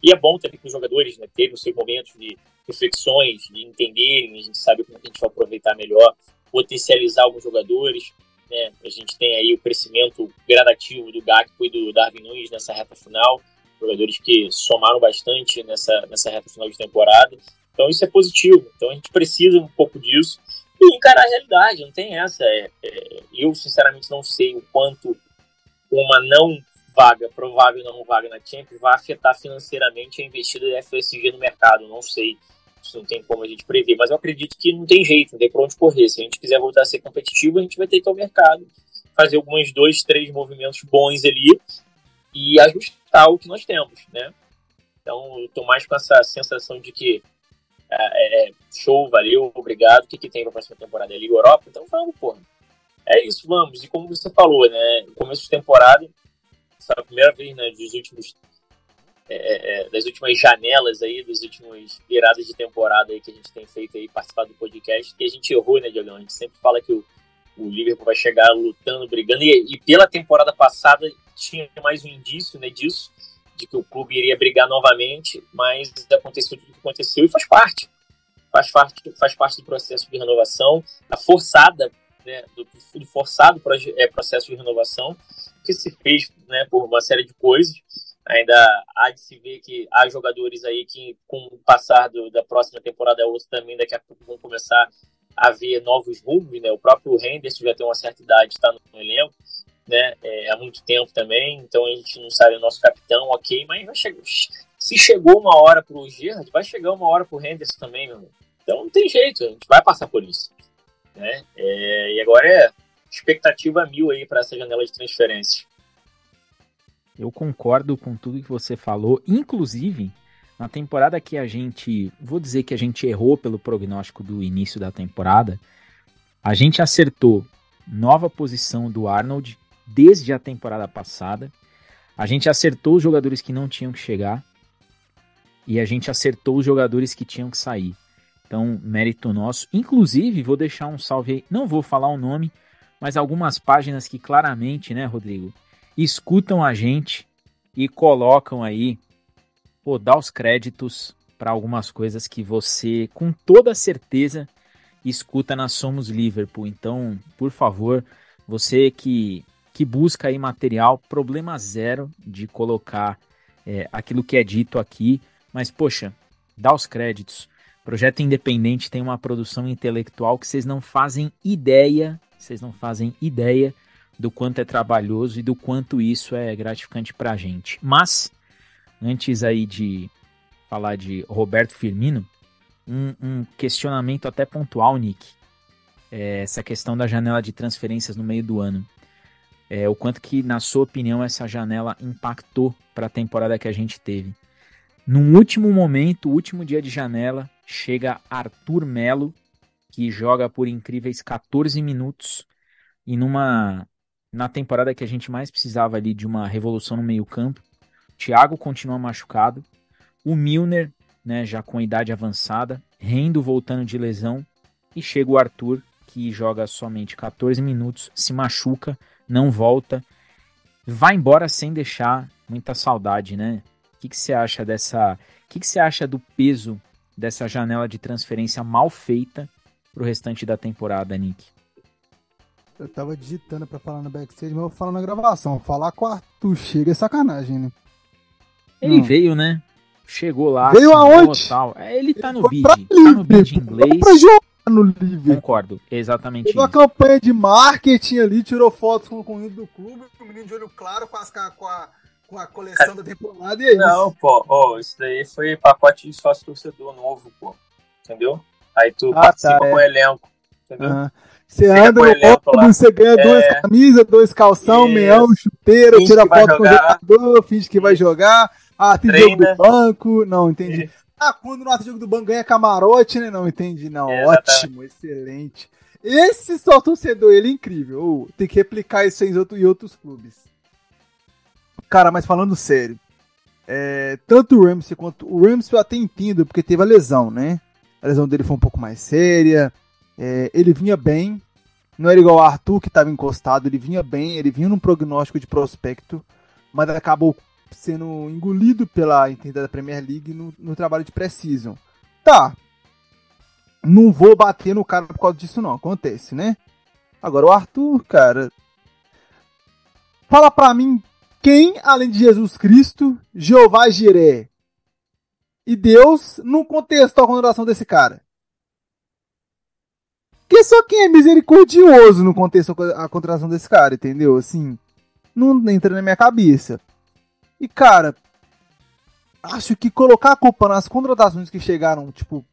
E é bom também que os jogadores né, terem os seus momentos de reflexões, de entenderem, a gente sabe como a gente vai aproveitar melhor, potencializar alguns jogadores. Né? A gente tem aí o crescimento gradativo do Gakpo e do Darwin Nunes nessa reta final, jogadores que somaram bastante nessa, nessa reta final de temporada. Então isso é positivo. Então a gente precisa um pouco disso e encarar a realidade, não tem essa. É, é, eu, sinceramente, não sei o quanto uma não vaga, provável não vaga na Champions, vai afetar financeiramente a investida da FSG no mercado. Não sei isso não tem como a gente prever, mas eu acredito que não tem jeito, não tem por onde correr. Se a gente quiser voltar a ser competitivo, a gente vai ter que ir ao mercado, fazer alguns dois, três movimentos bons ali e ajustar o que nós temos, né? Então, eu tô mais com essa sensação de que é, é, show, valeu, obrigado, o que, que tem pra próxima temporada? É Liga Europa? Então vamos. É isso, vamos. E como você falou, né? Começo de temporada, é a primeira vez, né, dos últimos é, é, é, das últimas janelas aí, das últimas viradas de temporada aí que a gente tem feito aí, participar do podcast, que a gente errou, né, Diogão? A gente sempre fala que o, o Liverpool vai chegar lutando, brigando, e, e, pela temporada passada tinha mais um indício, né, disso, de que o clube iria brigar novamente, mas aconteceu tudo o que aconteceu e faz parte. Faz parte, faz parte do processo de renovação, a forçada, né, do, do forçado é, processo de renovação que se fez né, por uma série de coisas ainda há de se ver que há jogadores aí que, com o passar do, da próxima temporada ou também daqui a pouco vão começar a ver novos rumos, né? O próprio Henderson já tem uma certa idade, está no elenco, né? É, há muito tempo também, então a gente não sabe o nosso capitão, ok, mas vai chegar, se chegou uma hora para o Gerrard, vai chegar uma hora para o Henderson também, meu irmão. Então não tem jeito, a gente vai passar por isso, né? É, e agora é expectativa mil aí para essa janela de transferências. Eu concordo com tudo que você falou, inclusive na temporada que a gente, vou dizer que a gente errou pelo prognóstico do início da temporada, a gente acertou nova posição do Arnold desde a temporada passada. A gente acertou os jogadores que não tinham que chegar e a gente acertou os jogadores que tinham que sair. Então, mérito nosso. Inclusive, vou deixar um salve aí, não vou falar o nome, mas algumas páginas que claramente, né, Rodrigo, escutam a gente e colocam aí, pô, dá os créditos para algumas coisas que você, com toda certeza, escuta na Somos Liverpool. Então, por favor, você que, que busca aí material, problema zero de colocar é, aquilo que é dito aqui. Mas, poxa, dá os créditos. Projeto Independente tem uma produção intelectual que vocês não fazem ideia, vocês não fazem ideia do quanto é trabalhoso e do quanto isso é gratificante pra gente. Mas, antes aí de falar de Roberto Firmino, um, um questionamento até pontual, Nick. É essa questão da janela de transferências no meio do ano. É, o quanto que, na sua opinião, essa janela impactou para a temporada que a gente teve. No último momento, último dia de janela, chega Arthur Melo, que joga por incríveis 14 minutos e numa na temporada que a gente mais precisava ali de uma revolução no meio-campo. Thiago continua machucado, o Milner né, já com idade avançada, Rendo voltando de lesão, e chega o Arthur, que joga somente 14 minutos, se machuca, não volta, vai embora sem deixar muita saudade, né? O que, que você acha dessa. O que, que você acha do peso dessa janela de transferência mal feita pro restante da temporada, Nick? Eu tava digitando para falar no backstage, mas eu vou falar na gravação. Falar com o Arthur chega é sacanagem, né? Ele Não. veio, né? chegou lá. Veio aonde? Tal. É, ele tá no bid. Tá no bid inglês. Pra no Liverpool. Concordo, exatamente Fez uma campanha de marketing ali, tirou fotos com o conjunto do clube, o menino de olho claro com, as, com, a, com a coleção da temporada e é Não, isso. pô, oh, isso daí foi pacote de sócio torcedor novo, pô. Entendeu? Aí tu ah, participa tá, é. com o elenco. Entendeu? Uhum. Você anda no ônibus, você ganha é... duas camisas, dois calção, Isso. meião, chuteiro, finge tira foto com o jogador, finge que vai jogar. Ah, tem Treina. jogo do banco. Não, entendi. Ah, quando no jogo do banco ganha camarote, né? Não, entendi. Não, é, ótimo, excelente. Esse só torcedor, ele é incrível. Oh, tem que replicar isso em, outro, em outros clubes. Cara, mas falando sério, é, tanto o Ramsey quanto o Ramsey eu até entendo, porque teve a lesão, né? A lesão dele foi um pouco mais séria. É, ele vinha bem. Não era igual o Arthur, que estava encostado. Ele vinha bem, ele vinha num prognóstico de prospecto, mas acabou sendo engolido pela entidade da Premier League no, no trabalho de Precision. Tá. Não vou bater no cara por causa disso, não. Acontece, né? Agora, o Arthur, cara. Fala pra mim quem, além de Jesus Cristo, Jeová Jiré e Deus, não contestou a contratação desse cara? Que só quem é misericordioso não contestou a contratação desse cara, entendeu? Assim, não entra na minha cabeça. E, cara, acho que colocar a culpa nas contratações que chegaram, tipo,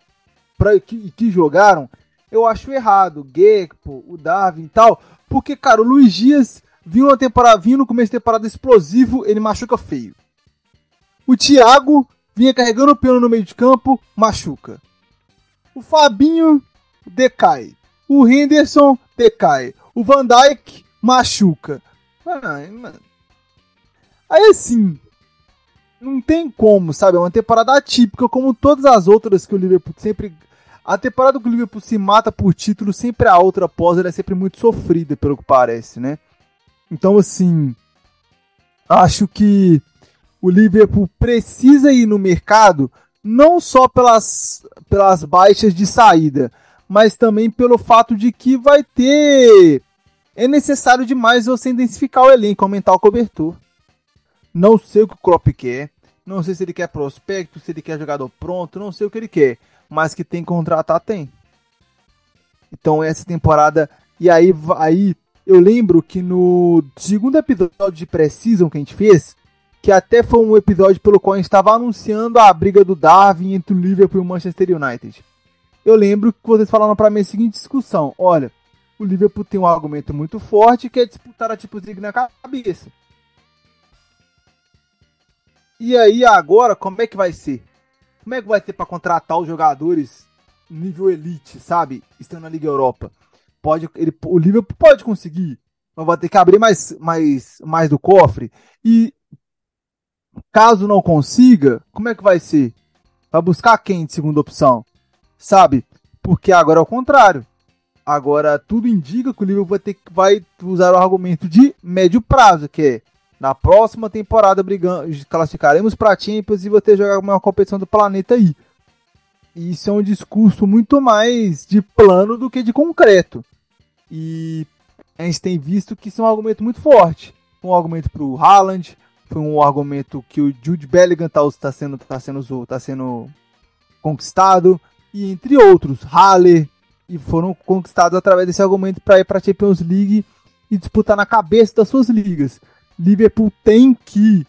pra, que, que jogaram, eu acho errado. Gekpo, o Darwin e tal. Porque, cara, o Luiz Dias viu uma temporada, vinha no começo da temporada explosivo, ele machuca feio. O Thiago vinha carregando o pelo no meio de campo, machuca. O Fabinho decai. O Henderson decai. O Van Dijk machuca. Mano, Aí assim, não tem como, sabe? É uma temporada atípica, como todas as outras que o Liverpool sempre. A temporada que o Liverpool se mata por título, sempre a outra após, ela é sempre muito sofrida, pelo que parece, né? Então, assim. Acho que o Liverpool precisa ir no mercado, não só pelas, pelas baixas de saída, mas também pelo fato de que vai ter. É necessário demais você intensificar o elenco, aumentar o cobertor. Não sei o que o Klopp quer. Não sei se ele quer prospecto, se ele quer jogador pronto, não sei o que ele quer. Mas que tem que contratar, tem. Então essa temporada. E aí, aí eu lembro que no segundo episódio de Precision que a gente fez, que até foi um episódio pelo qual a gente estava anunciando a briga do Darwin entre o Liverpool e o Manchester United. Eu lembro que vocês falaram para mim a seguinte discussão: olha, o Liverpool tem um argumento muito forte que é disputar a Champions League na cabeça. E aí agora, como é que vai ser? Como é que vai ser para contratar os jogadores nível elite, sabe? Estando na Liga Europa. Pode, ele, o Liverpool pode conseguir, mas vai ter que abrir mais, mais, mais do cofre. E caso não consiga, como é que vai ser? Vai buscar quem de segunda opção? Sabe? Porque agora é o contrário. Agora tudo indica que o Liverpool vai ter vai usar o argumento de médio prazo, que é na próxima temporada brigando, classificaremos para Champions e você jogar uma competição do planeta aí. isso é um discurso muito mais de plano do que de concreto. E a gente tem visto que isso é um argumento muito forte. Um argumento para o Haaland, foi um argumento que o Jude Bellingham está tá sendo, tá sendo, tá sendo conquistado, e entre outros, Halle, e foram conquistados através desse argumento para ir para a Champions League e disputar na cabeça das suas ligas. Liverpool tem que,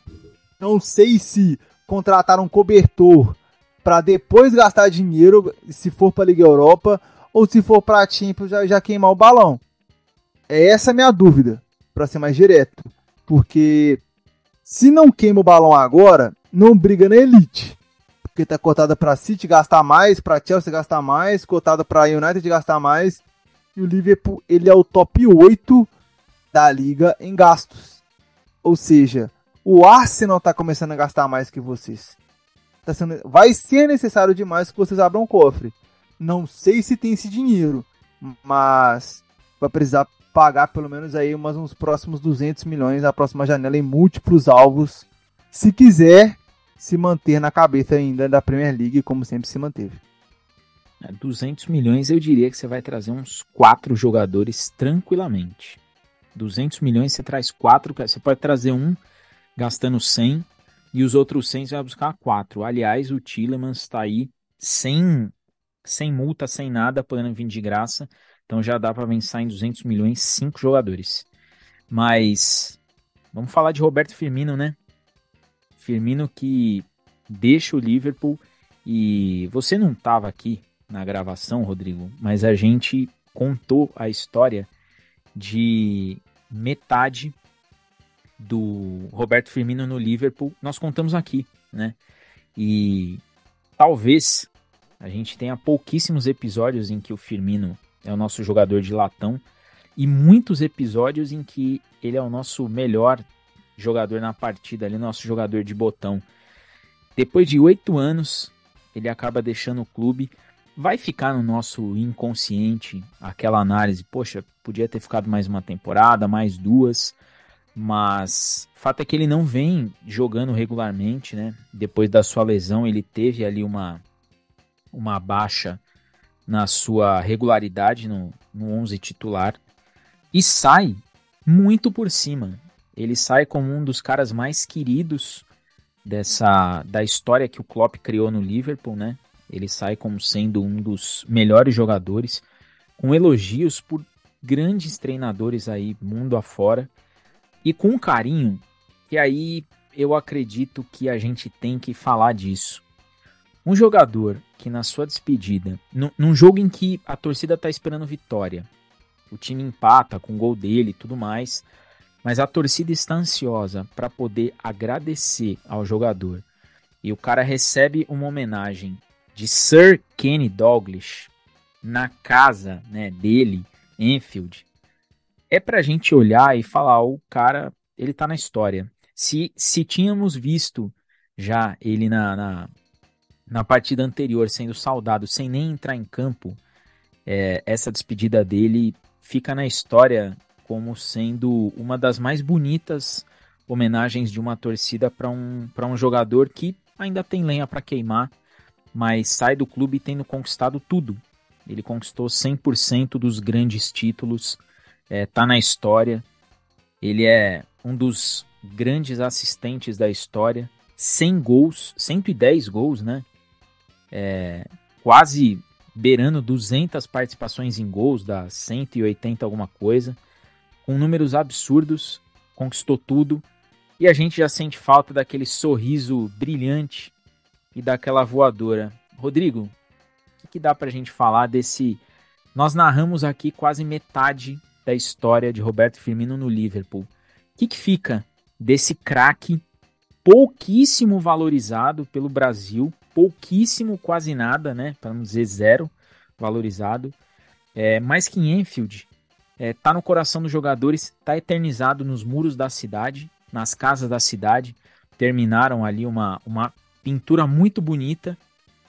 não sei se contratar um cobertor para depois gastar dinheiro, se for para a Liga Europa, ou se for para a Champions já, já queimar o balão. É essa a minha dúvida, para ser mais direto. Porque se não queima o balão agora, não briga na elite. Porque tá cotada para City gastar mais, para Chelsea gastar mais, cotada para United gastar mais. E o Liverpool, ele é o top 8 da liga em gastos. Ou seja, o Arsenal tá começando a gastar mais que vocês. Tá sendo, vai ser necessário demais que vocês abram um cofre. Não sei se tem esse dinheiro, mas vai precisar pagar pelo menos aí umas, uns próximos 200 milhões na próxima janela em múltiplos alvos, se quiser se manter na cabeça ainda da Premier League como sempre se manteve. 200 é, milhões eu diria que você vai trazer uns quatro jogadores tranquilamente. 200 milhões você traz quatro, você pode trazer um gastando 100 e os outros 100 você vai buscar quatro. Aliás, o Tillemans está aí sem, sem multa, sem nada, podendo vir de graça. Então já dá para vencer em 200 milhões cinco jogadores. Mas vamos falar de Roberto Firmino, né? Firmino que deixa o Liverpool e você não estava aqui na gravação, Rodrigo, mas a gente contou a história de metade do Roberto Firmino no Liverpool, nós contamos aqui, né? E talvez a gente tenha pouquíssimos episódios em que o Firmino é o nosso jogador de latão e muitos episódios em que ele é o nosso melhor jogador na partida, ali, nosso jogador de botão. Depois de oito anos, ele acaba deixando o clube vai ficar no nosso inconsciente aquela análise, poxa, podia ter ficado mais uma temporada, mais duas, mas fato é que ele não vem jogando regularmente, né? Depois da sua lesão, ele teve ali uma uma baixa na sua regularidade no, no 11 titular e sai muito por cima. Ele sai como um dos caras mais queridos dessa da história que o Klopp criou no Liverpool, né? Ele sai como sendo um dos melhores jogadores, com elogios por grandes treinadores aí mundo afora e com um carinho que aí eu acredito que a gente tem que falar disso. Um jogador que na sua despedida, num jogo em que a torcida está esperando vitória, o time empata com o gol dele e tudo mais, mas a torcida está ansiosa para poder agradecer ao jogador. E o cara recebe uma homenagem de Sir Kenny Douglas na casa né, dele, Enfield, é pra gente olhar e falar, o cara, ele tá na história. Se, se tínhamos visto já ele na, na, na partida anterior sendo saudado sem nem entrar em campo, é, essa despedida dele fica na história como sendo uma das mais bonitas homenagens de uma torcida para um, um jogador que ainda tem lenha para queimar mas sai do clube tendo conquistado tudo. Ele conquistou 100% dos grandes títulos, é, tá na história. Ele é um dos grandes assistentes da história. 100 gols, 110 gols, né? É, quase beirando 200 participações em gols, dá 180 alguma coisa. Com números absurdos, conquistou tudo. E a gente já sente falta daquele sorriso brilhante e daquela voadora. Rodrigo, o que, que dá pra gente falar desse. Nós narramos aqui quase metade da história de Roberto Firmino no Liverpool. O que, que fica desse craque pouquíssimo valorizado pelo Brasil, pouquíssimo, quase nada, né? Para não dizer zero valorizado. É, mais que em Enfield, é, tá no coração dos jogadores, tá eternizado nos muros da cidade, nas casas da cidade. Terminaram ali uma, uma pintura muito bonita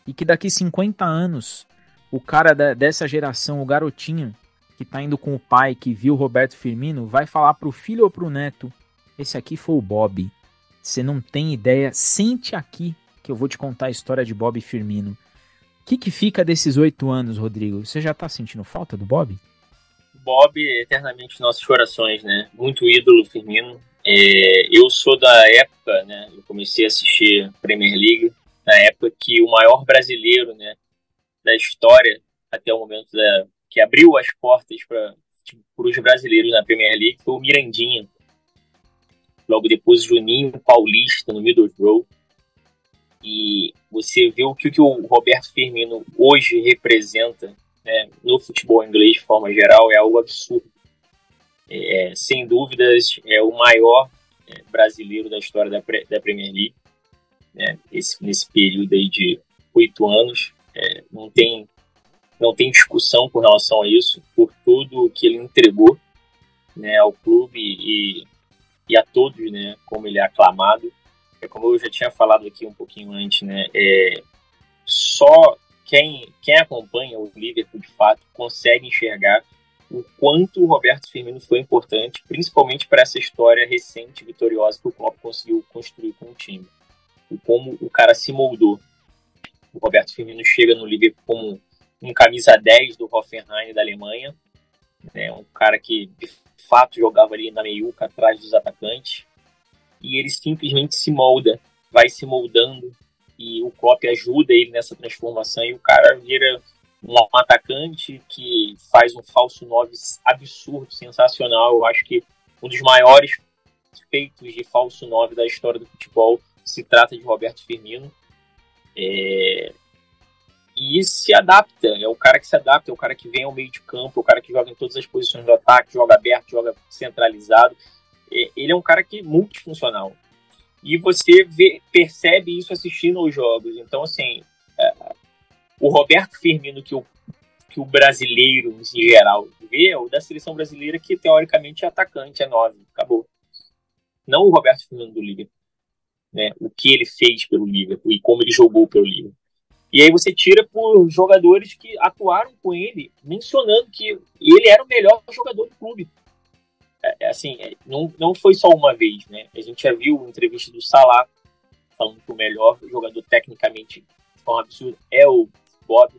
e que daqui 50 anos o cara da, dessa geração, o garotinho que tá indo com o pai que viu Roberto Firmino, vai falar pro filho ou pro neto: "Esse aqui foi o Bob. Você não tem ideia, sente aqui que eu vou te contar a história de Bob Firmino". O que, que fica desses oito anos, Rodrigo? Você já tá sentindo falta do Bob? Bob, eternamente nossos corações, né? Muito ídolo, Firmino. É, eu sou da época, né? Eu comecei a assistir Premier League na época que o maior brasileiro, né? Da história até o momento da, que abriu as portas para tipo, os brasileiros na Premier League foi o Mirandinha. Logo depois Juninho Paulista no Middlesbrough. E você vê o que, que o Roberto Firmino hoje representa né, no futebol inglês de forma geral é algo absurdo. É, sem dúvidas, é o maior é, brasileiro da história da, da Premier League. Né, esse, nesse período aí de oito anos. É, não, tem, não tem discussão com relação a isso, por tudo que ele entregou né, ao clube e, e a todos, né, como ele é aclamado. É como eu já tinha falado aqui um pouquinho antes, né, é, só quem, quem acompanha o Liverpool de fato consegue enxergar o quanto o Roberto Firmino foi importante, principalmente para essa história recente vitoriosa que o Klopp conseguiu construir com o time. E como o cara se moldou. O Roberto Firmino chega no Liverpool como um camisa 10 do Hoffenheim da Alemanha, né, um cara que de fato jogava ali na meiuca atrás dos atacantes, e ele simplesmente se molda, vai se moldando e o Klopp ajuda ele nessa transformação e o cara vira um atacante que faz um falso 9 absurdo, sensacional. Eu acho que um dos maiores feitos de falso 9 da história do futebol se trata de Roberto Firmino. É... E se adapta, é o cara que se adapta, é o cara que vem ao meio de campo, é o cara que joga em todas as posições do ataque, joga aberto, joga centralizado. É, ele é um cara que é multifuncional e você vê, percebe isso assistindo os jogos. Então, assim, é, o Roberto Firmino que o, que o brasileiro, em geral, vê é o da seleção brasileira, que teoricamente é atacante, é nove, acabou. Não o Roberto Firmino do Liverpool. Né, o que ele fez pelo Liverpool e como ele jogou pelo Liverpool. E aí você tira por jogadores que atuaram com ele, mencionando que ele era o melhor jogador do clube. É, é, assim, é, não, não foi só uma vez, né? A gente já viu entrevista do Salah falando que o melhor jogador tecnicamente de forma absurda é o Bob,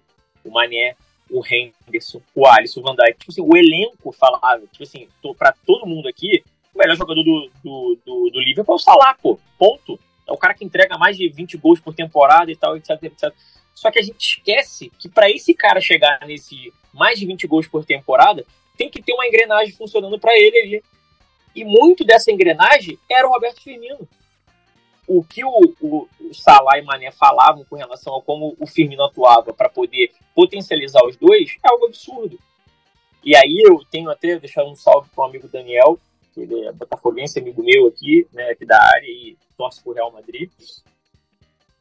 o Mané, o Henderson, o Alisson, o Van Dijk. Tipo assim, o elenco falava, tipo assim, tô, pra todo mundo aqui, o melhor jogador do, do, do, do Liverpool é o Salah, pô, ponto. É o cara que entrega mais de 20 gols por temporada e tal, etc, etc. Só que a gente esquece que para esse cara chegar nesse mais de 20 gols por temporada, tem que ter uma engrenagem funcionando para ele ali. E muito dessa engrenagem era o Roberto Firmino. O que o, o, o Salah e Mané falavam com relação a como o Firmino atuava para poder potencializar os dois é algo absurdo. E aí eu tenho até deixar um salve para o amigo Daniel, que ele é botafoguense, amigo meu aqui, né, aqui da área e torce pro Real Madrid.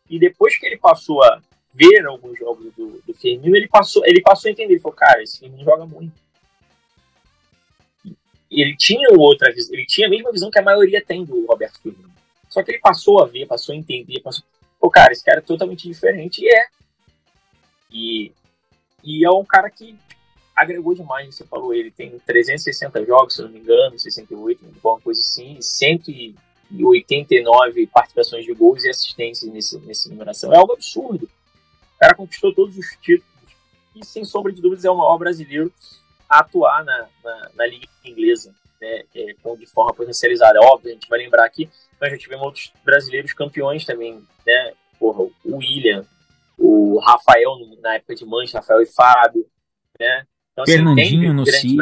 E depois que ele passou a ver alguns jogos do, do Firmino, ele passou, ele passou a entender, ele falou, cara, esse Firmino joga muito ele tinha outra ele tinha a mesma visão que a maioria tem do Roberto Firmino. Só que ele passou a ver, passou a entender, passou. Pô, cara, esse cara é totalmente diferente e é. E, e é um cara que agregou demais, você falou, ele tem 360 jogos, se não me engano, 68, alguma coisa assim, 189 participações de gols e assistências nesse, nessa numeração. É algo absurdo. O cara conquistou todos os títulos e, sem sombra de dúvidas, é o maior brasileiro a atuar na, na, na Liga Inglesa, né, é, de forma potencializada. É óbvio, a gente vai lembrar aqui, nós já tivemos outros brasileiros campeões também, né? Porra, o William, o Rafael na época de Mancha, Rafael e Fábio, né? Então, assim, Fernandinho no City.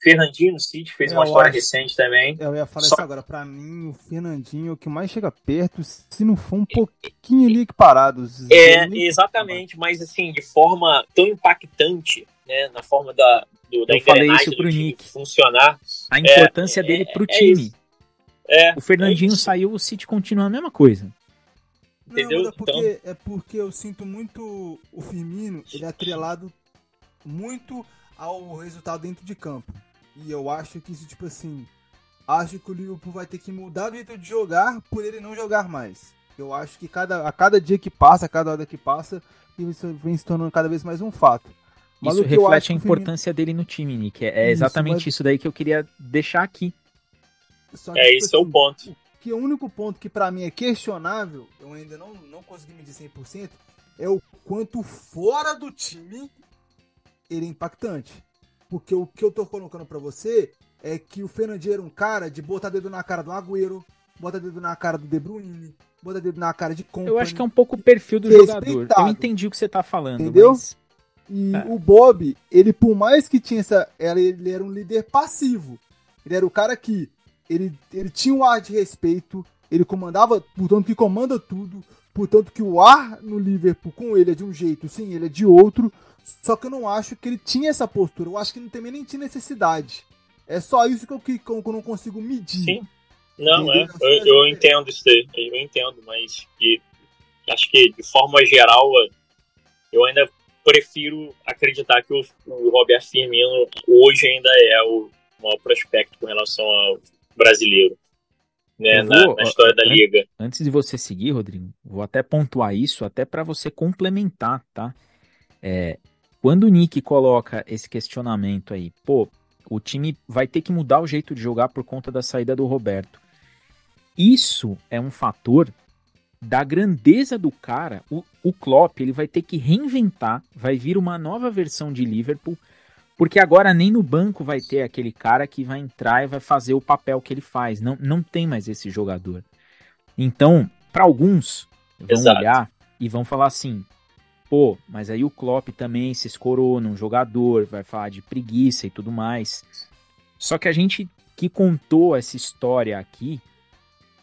Fernandinho no City fez eu uma história acho, recente também. Eu ia falar Só... isso agora. Pra mim, o Fernandinho é o que mais chega perto, se não for um pouquinho ali equiparado. É, exatamente, mas assim, de forma tão impactante né, na forma da, do, da Eu falei isso pro Nick. funcionar. A importância é, dele pro é, time. É, o Fernandinho é saiu, o City continua a mesma coisa. Entendeu? Não, é, porque, então... é porque eu sinto muito o Firmino, ele é atrelado muito ao resultado dentro de campo. E eu acho que isso, tipo assim, acho que o Liverpool vai ter que mudar o jeito de jogar por ele não jogar mais. Eu acho que cada, a cada dia que passa, a cada hora que passa, isso vem se tornando cada vez mais um fato. Mas isso reflete a importância dele no time, Nick. É, é exatamente isso, mas... isso, daí que eu queria deixar aqui. Só que, é, tipo, esse assim, é o assim, ponto. Que o único ponto que para mim é questionável, eu ainda não, não consegui medir 100%, é o quanto fora do time ele é impactante. Porque o que eu tô colocando para você é que o Fernandinho era um cara de botar dedo na cara do Agüero, botar dedo na cara do De Bruyne, botar dedo na cara de Company. Eu acho que é um pouco o perfil do jogador. Eu entendi o que você tá falando, Entendeu? mas E É. o Bob, ele por mais que tinha essa. Ele, ele era um líder passivo. Ele era o cara que. Ele, ele tinha um ar de respeito. Ele comandava, portanto, que comanda tudo. Portanto, que o ar no Liverpool com ele é de um jeito, sim, ele é de outro. Só que eu não acho que ele tinha essa postura. Eu acho que não também nem tinha necessidade. É só isso que eu, que, que eu não consigo medir. Sim. Não, é. Entendeu? Eu, eu entendo isso daí. Eu entendo, mas que, acho que de forma geral eu ainda prefiro acreditar que o, o Roberto Firmino hoje ainda é o maior prospecto com relação ao brasileiro. Né, Eu na, vou, na história da liga. antes de você seguir, Rodrigo, vou até pontuar isso, até para você complementar, tá? É, quando o Nick coloca esse questionamento aí, pô, o time vai ter que mudar o jeito de jogar por conta da saída do Roberto. Isso é um fator da grandeza do cara. O, o Klopp, ele vai ter que reinventar, vai vir uma nova versão de Liverpool, porque agora nem no banco vai ter aquele cara que vai entrar e vai fazer o papel que ele faz. Não, não tem mais esse jogador. Então, para alguns, vão Exato. olhar e vão falar assim: pô, mas aí o Klopp também se escorou num jogador, vai falar de preguiça e tudo mais. Só que a gente que contou essa história aqui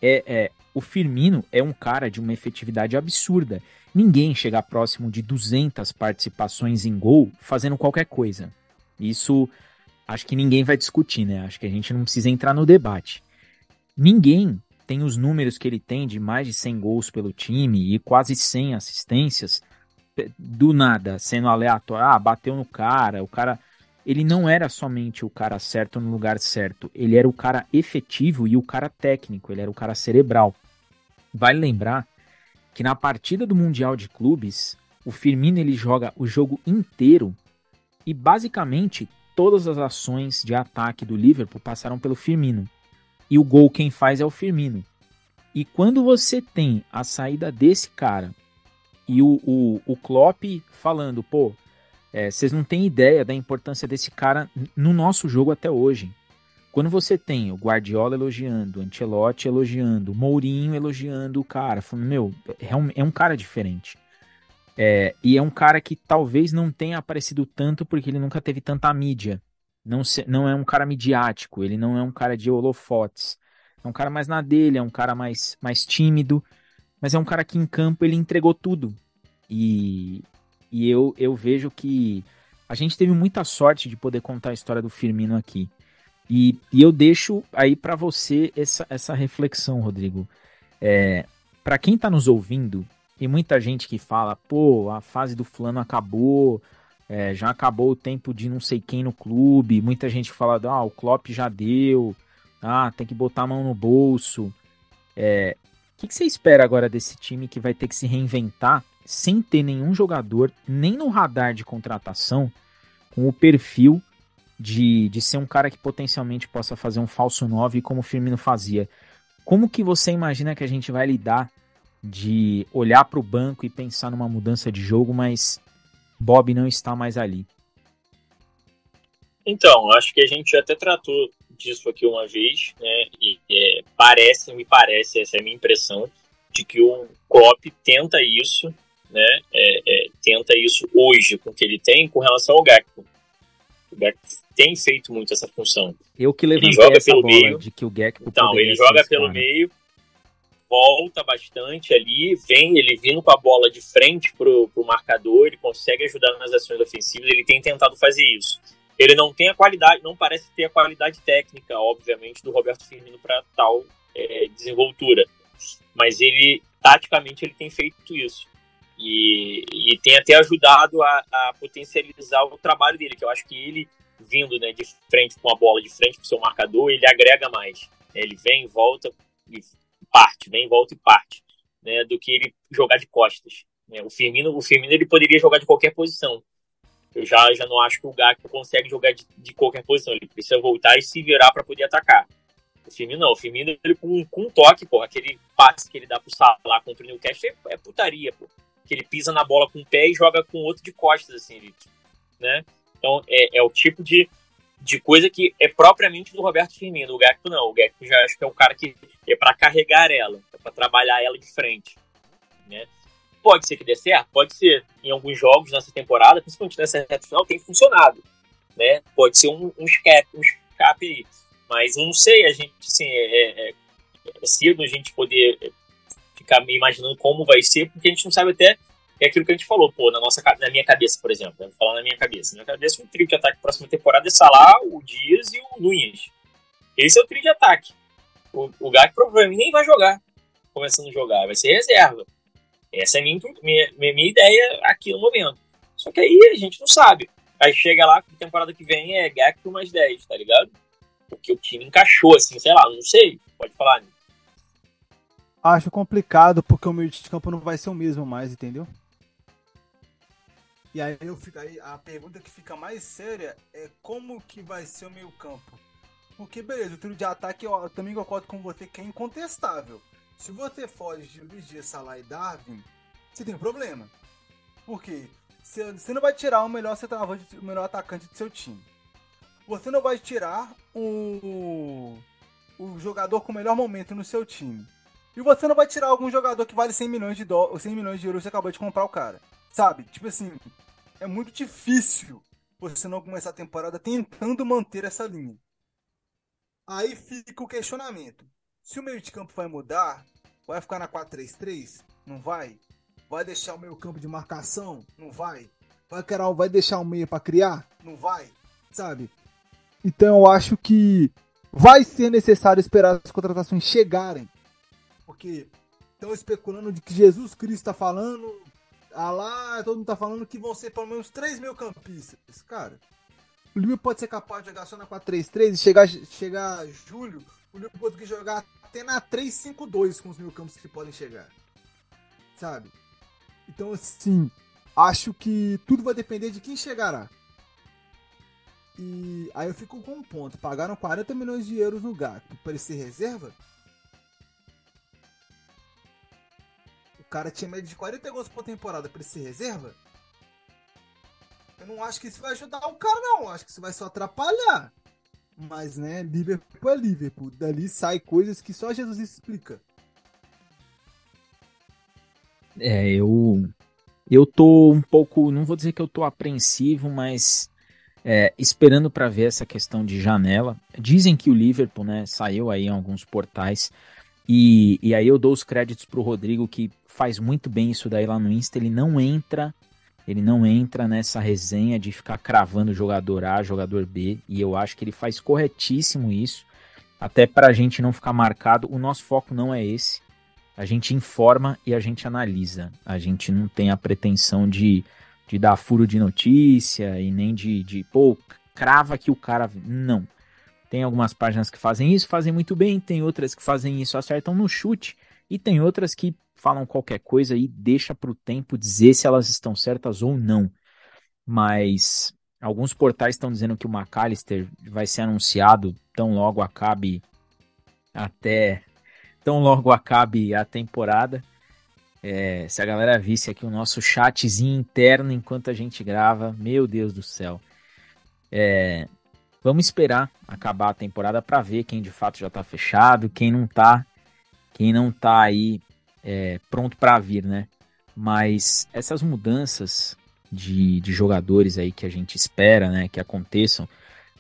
é, é o Firmino é um cara de uma efetividade absurda. Ninguém chega próximo de 200 participações em gol fazendo qualquer coisa. Isso acho que ninguém vai discutir, né? Acho que a gente não precisa entrar no debate. Ninguém tem os números que ele tem de mais de 100 gols pelo time e quase 100 assistências do nada, sendo aleatório. Ah, bateu no cara, o cara. Ele não era somente o cara certo no lugar certo, ele era o cara efetivo e o cara técnico, ele era o cara cerebral. Vale lembrar que na partida do Mundial de Clubes, o Firmino ele joga o jogo inteiro e basicamente todas as ações de ataque do Liverpool passaram pelo Firmino. E o gol quem faz é o Firmino. E quando você tem a saída desse cara e o, o, o Klopp falando, pô, é, vocês não têm ideia da importância desse cara no nosso jogo até hoje. Quando você tem o Guardiola elogiando, o Ancelotti elogiando, o Mourinho elogiando o cara, falando, meu, é um, é um cara diferente. É, e é um cara que talvez não tenha aparecido tanto porque ele nunca teve tanta mídia. Não, se, não é um cara midiático, ele não é um cara de holofotes. É um cara mais na dele, é um cara mais, mais tímido, mas é um cara que em campo ele entregou tudo. E, e eu, eu vejo que a gente teve muita sorte de poder contar a história do Firmino aqui. E, e eu deixo aí para você essa, essa reflexão, Rodrigo. É, para quem tá nos ouvindo, tem muita gente que fala, pô, a fase do fulano acabou, é, já acabou o tempo de não sei quem no clube. Muita gente fala, ah, o Klopp já deu, ah, tem que botar a mão no bolso. É, o que, que você espera agora desse time que vai ter que se reinventar sem ter nenhum jogador, nem no radar de contratação, com o perfil de, de ser um cara que potencialmente possa fazer um falso 9 como o Firmino fazia? Como que você imagina que a gente vai lidar de olhar para o banco e pensar numa mudança de jogo, mas Bob não está mais ali? Então, acho que a gente até tratou disso aqui uma vez, né? E é, parece, me parece, essa é a minha impressão, de que o Klopp tenta isso, né? É, é, tenta isso hoje com o que ele tem com relação ao Gakpo. O Gakpo tem feito muito essa função. Eu que levantei joga essa pelo bola meio. de que o Gekpo Então, ele joga pelo cara. meio, volta bastante ali, vem ele vindo com a bola de frente pro, pro marcador, ele consegue ajudar nas ações ofensivas, ele tem tentado fazer isso. Ele não tem a qualidade, não parece ter a qualidade técnica, obviamente, do Roberto Firmino para tal é, desenvoltura. Mas ele, taticamente, ele tem feito isso. E, e tem até ajudado a, a potencializar o trabalho dele, que eu acho que ele, vindo né, de frente com a bola, de frente com o seu marcador, ele agrega mais. Ele vem, volta e parte, vem, volta e parte, né, do que ele jogar de costas. né. O Firmino, o Firmino ele poderia jogar de qualquer posição. Eu já, já não acho que o Gakpo consegue jogar de, de qualquer posição. Ele precisa voltar e se virar para poder atacar. O Firmino não. O Firmino, ele com, com um toque, pô, aquele passe que ele dá pro Salah contra o Newcastle é, é putaria, pô. que ele pisa na bola com o pé e joga com o outro de costas, assim, né? Então é, é o tipo de, de coisa que é propriamente do Roberto Firmino. O Gakpo não. O Gakpo já acho que é o cara que é para carregar ela, é para trabalhar ela de frente, né? Pode ser que dê certo, pode ser. Em alguns jogos nessa temporada, principalmente nessa reta final, tem funcionado, né? Pode ser um, um escape, um escape aí. Mas não sei, a gente, assim, é, é, é cedo a gente poder ficar me imaginando como vai ser, porque a gente não sabe até é aquilo que a gente falou, pô, na, nossa, na minha cabeça, por exemplo. Vou falar na minha cabeça. Na minha cabeça, um trio de ataque próxima temporada é Salah, o Dias e o Nunes. Esse é o trio de ataque. O, o Gak provavelmente nem vai jogar, começando a jogar, vai ser reserva. Essa é a minha, minha, minha, ideia aqui no momento. Só que aí a gente não sabe. Aí chega lá, temporada que vem é Gak por mais 10, tá ligado? Porque o time encaixou, assim, sei lá, não sei. Pode falar, né? Acho complicado porque o meio de campo não vai ser o mesmo mais, entendeu? E aí eu fico aí, a pergunta que fica mais séria é como que vai ser o meio campo. Porque beleza, o trio de ataque eu, eu também concordo com você que é incontestável. Se você foge de Luiz Dias, Salah e Darwin, você tem um problema. Por quê? Você, não vai tirar o melhor centroavante, o melhor atacante do seu time. Você não vai tirar o, o jogador com o melhor momento no seu time. E você não vai tirar algum jogador que vale 100 milhões de, do... 100 milhões de euros e você acabou de comprar o cara. Sabe? Tipo assim, é muito difícil você não começar a temporada tentando manter essa linha. Aí fica o questionamento. Se o meio de campo vai mudar, vai ficar na 4-3-3? Não vai? Vai deixar o meio campo de marcação? Não vai? Vai, querer, vai deixar o meio para criar? Não vai? Sabe? Então eu acho que vai ser necessário esperar as contratações chegarem porque estão especulando de que Jesus Cristo está falando, ah lá, todo mundo está falando que vão ser pelo menos 3 mil campistas. Cara, o Liverpool pode ser capaz de jogar só na 4-3-3 e chegar, chegar julho, o Liverpool pode jogar até na 3-5-2 com os mil campos que podem chegar. Sabe? Então, assim, acho que tudo vai depender de quem chegará. E aí eu fico com um ponto. Pagaram 40 milhões de euros no gato para ele ser reserva? Cara tinha média de 40 gols por temporada para ser reserva. Eu não acho que isso vai ajudar o cara, não. Eu acho que isso vai só atrapalhar. Mas, né, Liverpool é Liverpool. Dali sai coisas que só Jesus explica. É, eu. Eu tô um pouco. Não vou dizer que eu tô apreensivo, mas. É, esperando para ver essa questão de janela. Dizem que o Liverpool, né, saiu aí em alguns portais. E, e aí eu dou os créditos pro Rodrigo que faz muito bem isso daí lá no Insta, ele não entra, ele não entra nessa resenha de ficar cravando jogador A, jogador B, e eu acho que ele faz corretíssimo isso, até para a gente não ficar marcado. O nosso foco não é esse. A gente informa e a gente analisa. A gente não tem a pretensão de, de dar furo de notícia e nem de, de pô, crava que o cara. Não. Tem algumas páginas que fazem isso, fazem muito bem, tem outras que fazem isso, acertam no chute, e tem outras que falam qualquer coisa e deixa para o tempo dizer se elas estão certas ou não. Mas alguns portais estão dizendo que o McAllister vai ser anunciado tão logo acabe até tão logo acabe a temporada. É, se a galera visse aqui o nosso chatzinho interno enquanto a gente grava, meu Deus do céu. É, vamos esperar acabar a temporada para ver quem de fato já está fechado, quem não está, quem não tá aí é, pronto para vir, né? Mas essas mudanças de, de jogadores aí que a gente espera, né, que aconteçam,